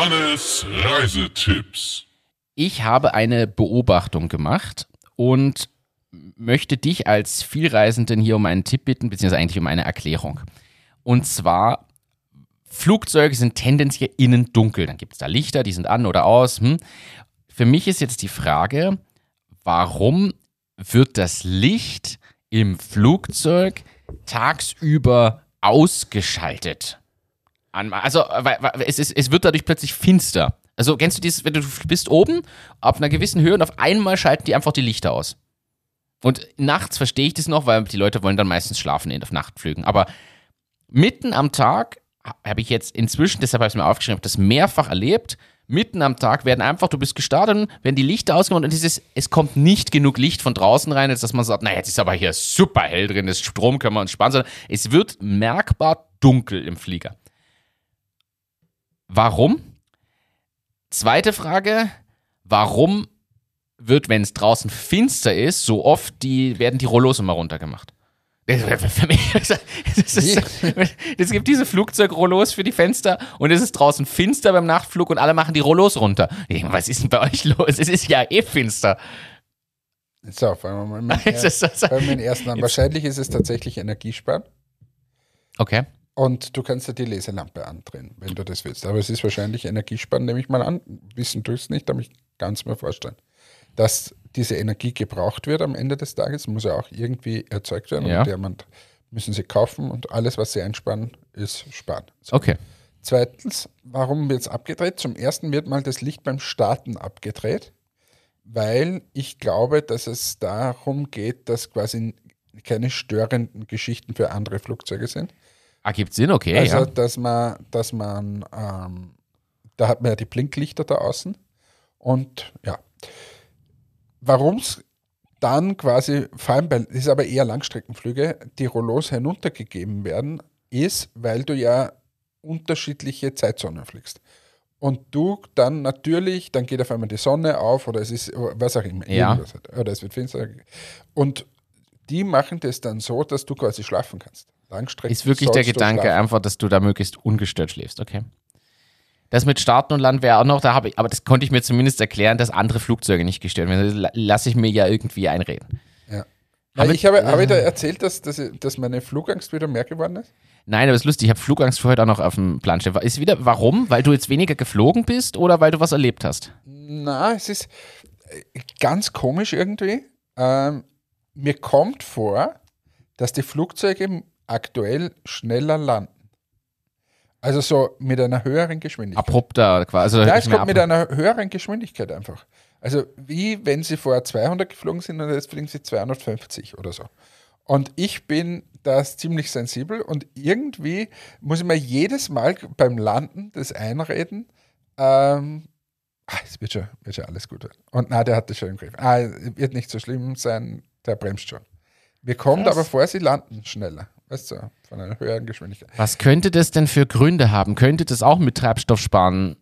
Hannes Reisetipps. Ich habe eine Beobachtung gemacht und möchte dich als Vielreisenden hier um einen Tipp bitten, beziehungsweise eigentlich um eine Erklärung. Und zwar, Flugzeuge sind tendenziell innen dunkel. Dann gibt es da Lichter, die sind an oder aus. Hm. Für mich ist jetzt die Frage, warum wird das Licht im Flugzeug tagsüber ausgeschaltet? An, also, es, ist, es wird dadurch plötzlich finster. Also, kennst du dieses, wenn du bist oben auf einer gewissen Höhe und auf einmal schalten die einfach die Lichter aus. Und nachts verstehe ich das noch, weil die Leute wollen dann meistens schlafen in auf Nachtflügen. Aber mitten am Tag habe ich jetzt inzwischen, deshalb habe ich es mir aufgeschrieben, habe das mehrfach erlebt. Mitten am Tag werden einfach, du bist gestartet, werden die Lichter ausgemacht und dieses, es kommt nicht genug Licht von draußen rein, als dass man sagt, na jetzt ist aber hier super hell drin, das Strom können wir uns sparen, sondern es wird merkbar dunkel im Flieger. Warum? Zweite Frage, warum wird, wenn es draußen finster ist, so oft die, werden die Rollos immer runtergemacht? Für mich, das, ist, es gibt diese Flugzeugrollos für die Fenster und es ist draußen finster beim Nachtflug und alle machen die Rollos runter. Was ist denn bei euch los? Es ist ja eh finster. So, fangen wir mal mit, dem ersten an. Wahrscheinlich ist es tatsächlich Energiesparen. Okay. Und du kannst ja die Leselampe andrehen, wenn du das willst. Aber es ist wahrscheinlich Energiesparen, nehme ich mal an. Wissen tust es nicht, aber ich kann es mir vorstellen. Dass diese Energie gebraucht wird am Ende des Tages, muss ja auch irgendwie erzeugt werden. Ja. Und der müssen sie kaufen und alles, was sie einsparen, ist sparen. So. Okay. Zweitens, warum wird es abgedreht? Zum ersten wird mal das Licht beim Starten abgedreht, weil ich glaube, dass es darum geht, dass quasi keine störenden Geschichten für andere Flugzeuge sind. Ah, gibt Sinn, okay. Also, ja. dass man, dass man, ähm, da hat man ja die Blinklichter da außen. Und ja, warum es dann quasi, vor allem bei, das ist aber eher Langstreckenflüge, die Rollos heruntergegeben werden, ist, weil du ja unterschiedliche Zeitzonen fliegst. Und du dann natürlich, dann geht auf einmal die Sonne auf oder es ist, was auch immer, Ja. halt, oder es wird finster. Und die machen das dann so, dass du quasi schlafen kannst. Langstrecken Ist wirklich der Gedanke schlafen. einfach, dass du da möglichst ungestört schläfst, okay. Das mit Starten und Landen wäre auch noch, da habe ich, aber das konnte ich mir zumindest erklären, dass andere Flugzeuge nicht gestört werden. Das la- lasse ich mir ja irgendwie einreden. Ja. Ich habe, habe ich da erzählt, dass, dass, dass meine Flugangst wieder mehr geworden ist? Nein, aber es ist lustig, ich habe Flugangst für heute auch noch auf dem Plan stehen. Ist wieder, warum? Weil du jetzt weniger geflogen bist oder weil du was erlebt hast? Na, es ist äh, ganz komisch irgendwie. Ähm, mir kommt vor, dass die Flugzeuge aktuell schneller landen. Also so mit einer höheren Geschwindigkeit. Abrupter quasi. Also Ja, es kommt mit einer höheren Geschwindigkeit einfach. Also wie wenn sie vorher 200 geflogen sind und jetzt fliegen sie 250 oder so. Und ich bin da ziemlich sensibel und irgendwie muss ich mir jedes Mal beim Landen das einreden, ähm, ah, es wird schon, wird schon alles gut werden. Und na, der hat das schon im Griff. Ah, wird nicht so schlimm sein, der bremst schon. Mir kommt Krass. aber vor, sie landen schneller. Weißt du, von einer höheren Geschwindigkeit. Was könnte das denn für Gründe haben? Könnte das auch mit Treibstoffsparen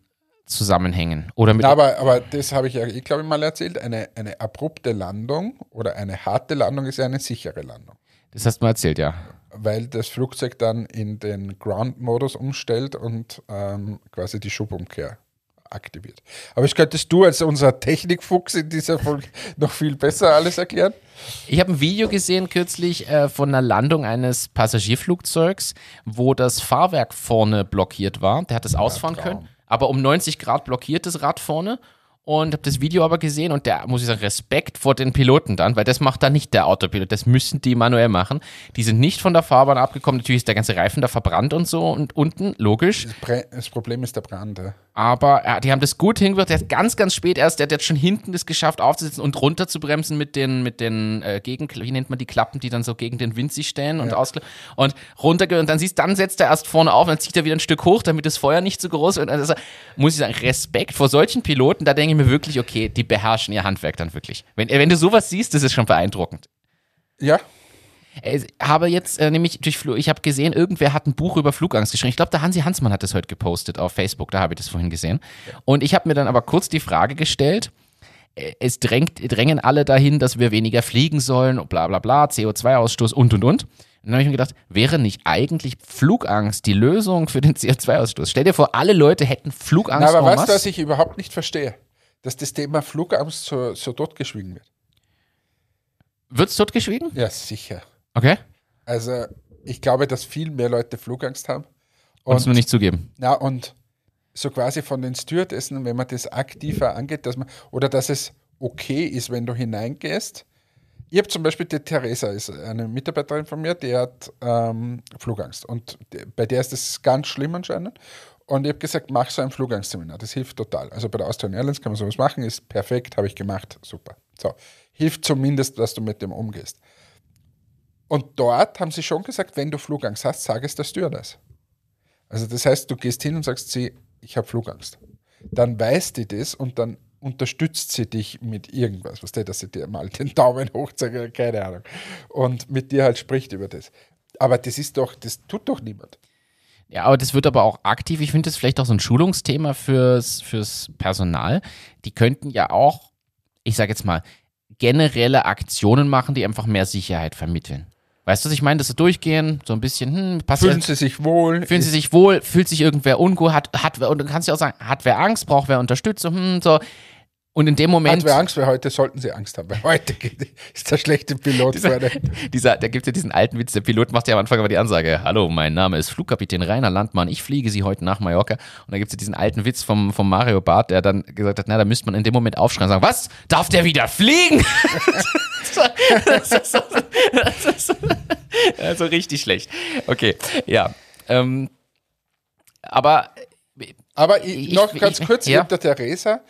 zusammenhängen? Oder mit Na, aber, aber das habe ich ja, ich glaube, mal erzählt. Eine, eine abrupte Landung oder eine harte Landung ist ja eine sichere Landung. das hast du mal erzählt, ja. Weil das Flugzeug dann in den Ground-Modus umstellt und ähm, quasi die Schubumkehr aktiviert. Aber ich könntest du als unser Technikfuchs in dieser Folge noch viel besser alles erklären? Ich habe ein Video gesehen kürzlich äh, von einer Landung eines Passagierflugzeugs, wo das Fahrwerk vorne blockiert war. Der hat das ausfahren Traum. können, aber um 90 Grad blockiert das Rad vorne. Und habe das Video aber gesehen und der, muss ich sagen, Respekt vor den Piloten dann, weil das macht dann nicht der Autopilot, das müssen die manuell machen. Die sind nicht von der Fahrbahn abgekommen, natürlich ist der ganze Reifen da verbrannt und so und unten, logisch. Das, Bre das Problem ist der Brand. ja. Aber äh, die haben das gut hingekriegt. Der hat ganz, ganz spät erst, der hat jetzt schon hinten das geschafft, aufzusitzen und runter zu bremsen mit den, mit den äh, Gegen, wie nennt man die Klappen, die dann so gegen den Wind sich stellen und auskla und runter und dann siehst, dann setzt er erst vorne auf und dann zieht er wieder ein Stück hoch, damit das Feuer nicht so groß wird. Also muss ich sagen, Respekt vor solchen Piloten, da denke ich mir wirklich, okay, die beherrschen ihr Handwerk dann wirklich. Wenn, wenn du sowas siehst, das ist schon beeindruckend. Ja, Ich habe jetzt äh, nämlich durch Flu ich habe gesehen, irgendwer hat ein Buch über Flugangst geschrieben. Ich glaube, der Hansi Hansmann hat das heute gepostet auf Facebook, da habe ich das vorhin gesehen. Und ich habe mir dann aber kurz die Frage gestellt, äh, es drängt, drängen alle dahin, dass wir weniger fliegen sollen, bla bla bla, CO2-Ausstoß und und und. Und dann habe ich mir gedacht, wäre nicht eigentlich Flugangst die Lösung für den CO2-Ausstoß? Stell dir vor, alle Leute hätten Flugangst. Na, aber weißt du, was ich überhaupt nicht verstehe? Dass das Thema Flugangst so, so totgeschwiegen wird. Wird's totgeschwiegen? Ja, sicher. Okay. Also ich glaube, dass viel mehr Leute Flugangst haben. Uns nur nicht zugeben. Na, und so quasi von den Stewardessen, wenn man das aktiver angeht, dass man, oder dass es okay ist, wenn du hineingehst. Ich habe zum Beispiel die Theresa, ist eine Mitarbeiterin von mir, die hat ähm, Flugangst. Und bei der ist das ganz schlimm anscheinend. Und ich habe gesagt, mach so ein Flugangstseminar. Das hilft total. Also bei der Austrian Airlines kann man sowas machen, ist perfekt, habe ich gemacht, super. So, hilft zumindest, dass du mit dem umgehst. Und dort haben sie schon gesagt, wenn du Flugangst hast, sag es der Stewardess. Also das heißt, du gehst hin und sagst sie, ich habe Flugangst. Dann weiß die das und dann unterstützt sie dich mit irgendwas, was der, dass sie dir mal den Daumen hochzeigt, oder keine Ahnung. Und mit dir halt spricht über das. Aber das ist doch, das tut doch niemand. Ja, aber das wird aber auch aktiv. Ich finde das vielleicht auch so ein Schulungsthema fürs, fürs Personal. Die könnten ja auch, ich sage jetzt mal, generelle Aktionen machen, die einfach mehr Sicherheit vermitteln. Weißt du, was ich meine? Dass sie durchgehen, so ein bisschen, hm, passt Fühlen ja- sie sich wohl? fühlen sie sich wohl, fühlt sich irgendwer ungut, hat, hat, wer- und dann kannst du auch sagen, hat wer Angst, braucht wer Unterstützung, hm, so. Und in dem Moment. Hat wer Angst, weil heute sollten sie Angst haben, weil heute ist der schlechte Pilot vorne. Dieser, da gibt es ja diesen alten Witz, der Pilot macht ja am Anfang aber die Ansage, hallo, mein Name ist Flugkapitän Rainer Landmann, ich fliege Sie heute nach Mallorca. Und da gibt es ja diesen alten Witz vom, vom Mario Barth, der dann gesagt hat, na, da müsste man in dem Moment aufschreien und sagen, was, darf der wieder fliegen? das ist so, das ist so, also richtig schlecht. Okay, ja. Ähm, aber Aber ich, noch ich- ganz kurz, ich ja. habe der Theresa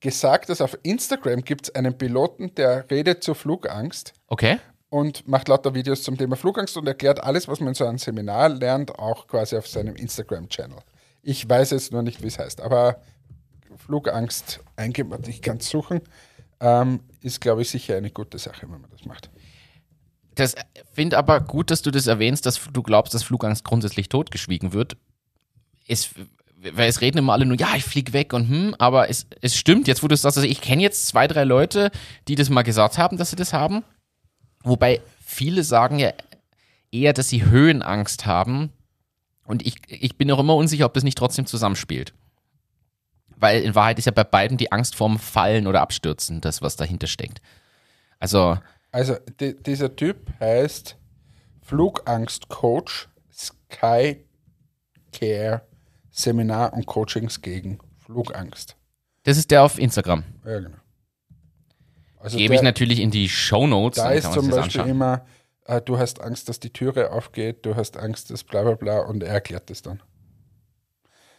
gesagt, dass auf Instagram gibt es einen Piloten, der redet zur Flugangst okay, und macht lauter Videos zum Thema Flugangst und erklärt alles, was man in so einem Seminar lernt, auch quasi auf seinem Instagram-Channel. Ich weiß jetzt nur nicht, wie es heißt, aber Flugangst eingeben, warte, ich kann es suchen, ähm, ist, glaube ich, sicher eine gute Sache, wenn man das macht. Das finde aber gut, dass du das erwähnst, dass du glaubst, dass Flugangst grundsätzlich totgeschwiegen wird. Es, weil es reden immer alle nur, ja, ich fliege weg und hm, aber es, es stimmt, jetzt wo du sagst, also ich kenne jetzt zwei, drei Leute, die das mal gesagt haben, dass sie das haben. Wobei viele sagen ja eher, dass sie Höhenangst haben. Und ich, ich bin auch immer unsicher, ob das nicht trotzdem zusammenspielt. Weil in Wahrheit ist ja bei beiden die Angst vorm Fallen oder Abstürzen das, was dahinter steckt. Also. Also, die, dieser Typ heißt Flugangst-Coach Sky Care Seminar und Coachings gegen Flugangst. Das ist der auf Instagram. Ja, genau. Also Gebe ich natürlich in die Show Notes. Da ist zum Beispiel immer, äh, du hast Angst, dass die Türe aufgeht, du hast Angst, dass bla bla bla und er erklärt das dann.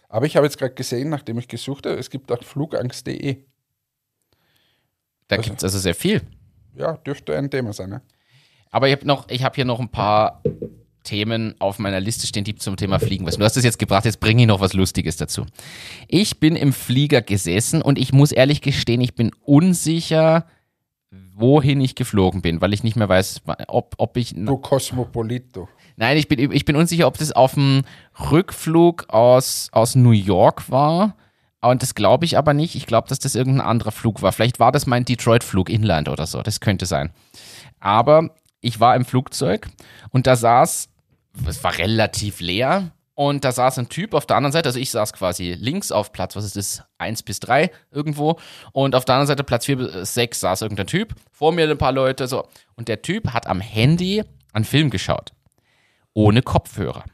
Aber ich habe jetzt gerade gesehen, nachdem ich gesucht habe, es gibt auch flugangst.de. Da also, gibt es also sehr viel. Ja, dürfte ein Thema sein. Ne? Aber ich habe noch, hier noch ein paar Themen auf meiner Liste stehen, die zum Thema Fliegen. Was du hast das jetzt gebracht, jetzt bringe ich noch was Lustiges dazu. Ich bin im Flieger gesessen und ich muss ehrlich gestehen, ich bin unsicher, wohin ich geflogen bin, weil ich nicht mehr weiß, ob, ob ich. Du Cosmopolito. Nein, ich bin, ich bin unsicher, ob das auf dem Rückflug aus, aus New York war. Und das glaube ich aber nicht. Ich glaube, dass das irgendein anderer Flug war. Vielleicht war das mein Detroit-Flug Inland oder so. Das könnte sein. Aber ich war im Flugzeug und da saß, es war relativ leer, und da saß ein Typ auf der anderen Seite, also ich saß quasi links auf Platz, was ist das, 1 bis 3 irgendwo. Und auf der anderen Seite Platz 4 bis 6 saß irgendein Typ. Vor mir ein paar Leute, so. Und der Typ hat am Handy einen Film geschaut. Ohne Kopfhörer.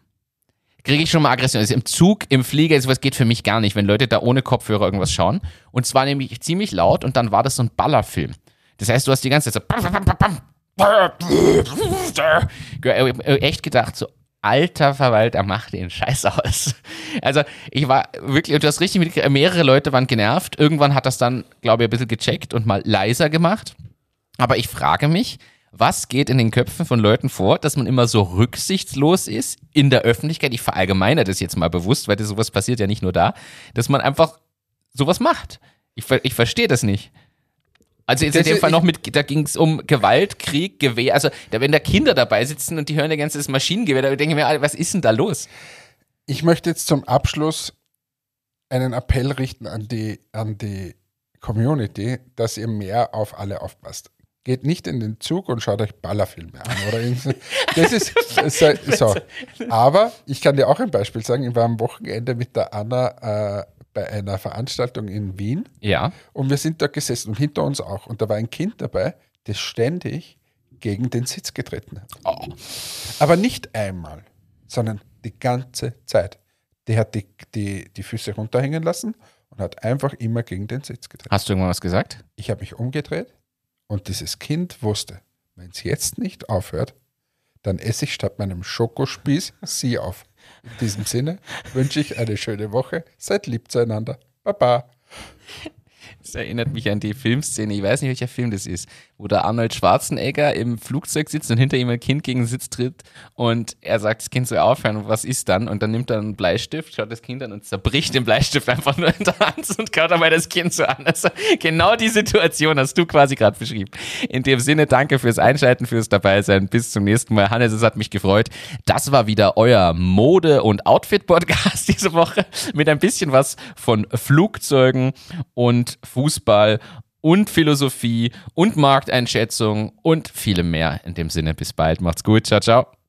Kriege ich schon mal Aggression. Also im Zug, im Flieger, sowas geht für mich gar nicht, wenn Leute da ohne Kopfhörer irgendwas schauen. Und zwar nämlich ziemlich laut und dann war das so ein Ballerfilm. Das heißt, du hast die ganze Zeit so echt gedacht, so alter Verwalter, mach den Scheiß aus. Also ich war wirklich, und du hast richtig mit, mehrere Leute waren genervt. Irgendwann hat das dann, glaube ich, ein bisschen gecheckt und mal leiser gemacht. Aber ich frage mich, was geht in den Köpfen von Leuten vor, dass man immer so rücksichtslos ist in der Öffentlichkeit? Ich verallgemeine das jetzt mal bewusst, weil das sowas passiert ja nicht nur da, dass man einfach sowas macht. Ich, ich verstehe das nicht. Also jetzt das in dem Fall noch mit, da ging es um Gewalt, Krieg, Gewehr. Also da, wenn da Kinder dabei sitzen und die hören ja ganz das Maschinengewehr, da denke ich mir, was ist denn da los? Ich möchte jetzt zum Abschluss einen Appell richten an die, an die Community, dass ihr mehr auf alle aufpasst. Geht nicht in den Zug und schaut euch Ballerfilme an. Oder das ist so. Aber ich kann dir auch ein Beispiel sagen. Ich war am Wochenende mit der Anna äh, bei einer Veranstaltung in Wien. Ja. Und wir sind da gesessen und hinter uns auch. Und da war ein Kind dabei, das ständig gegen den Sitz getreten hat. Oh. Aber nicht einmal, sondern die ganze Zeit. Der hat die, die, die Füße runterhängen lassen und hat einfach immer gegen den Sitz getreten. Hast du irgendwann was gesagt? Ich habe mich umgedreht und dieses Kind wusste, wenn es jetzt nicht aufhört, dann esse ich statt meinem Schokospieß sie auf. In diesem Sinne wünsche ich eine schöne Woche. Seid lieb zueinander. Baba. Das erinnert mich an die Filmszene, ich weiß nicht, welcher Film das ist, wo der Arnold Schwarzenegger im Flugzeug sitzt und hinter ihm ein Kind gegen den Sitz tritt und er sagt, das Kind soll aufhören was ist dann? Und dann nimmt er einen Bleistift, schaut das Kind an und zerbricht den Bleistift einfach nur in der Hand und kaut dabei das Kind so an. Also genau die Situation hast du quasi gerade beschrieben. In dem Sinne, danke fürs Einschalten, fürs Dabeisein. Bis zum nächsten Mal. Hannes, es hat mich gefreut. Das war wieder euer Mode- und Outfit-Podcast diese Woche mit ein bisschen was von Flugzeugen und Fußball und Philosophie und Markteinschätzung und viele mehr. In dem Sinne, bis bald. Macht's gut. Ciao, ciao.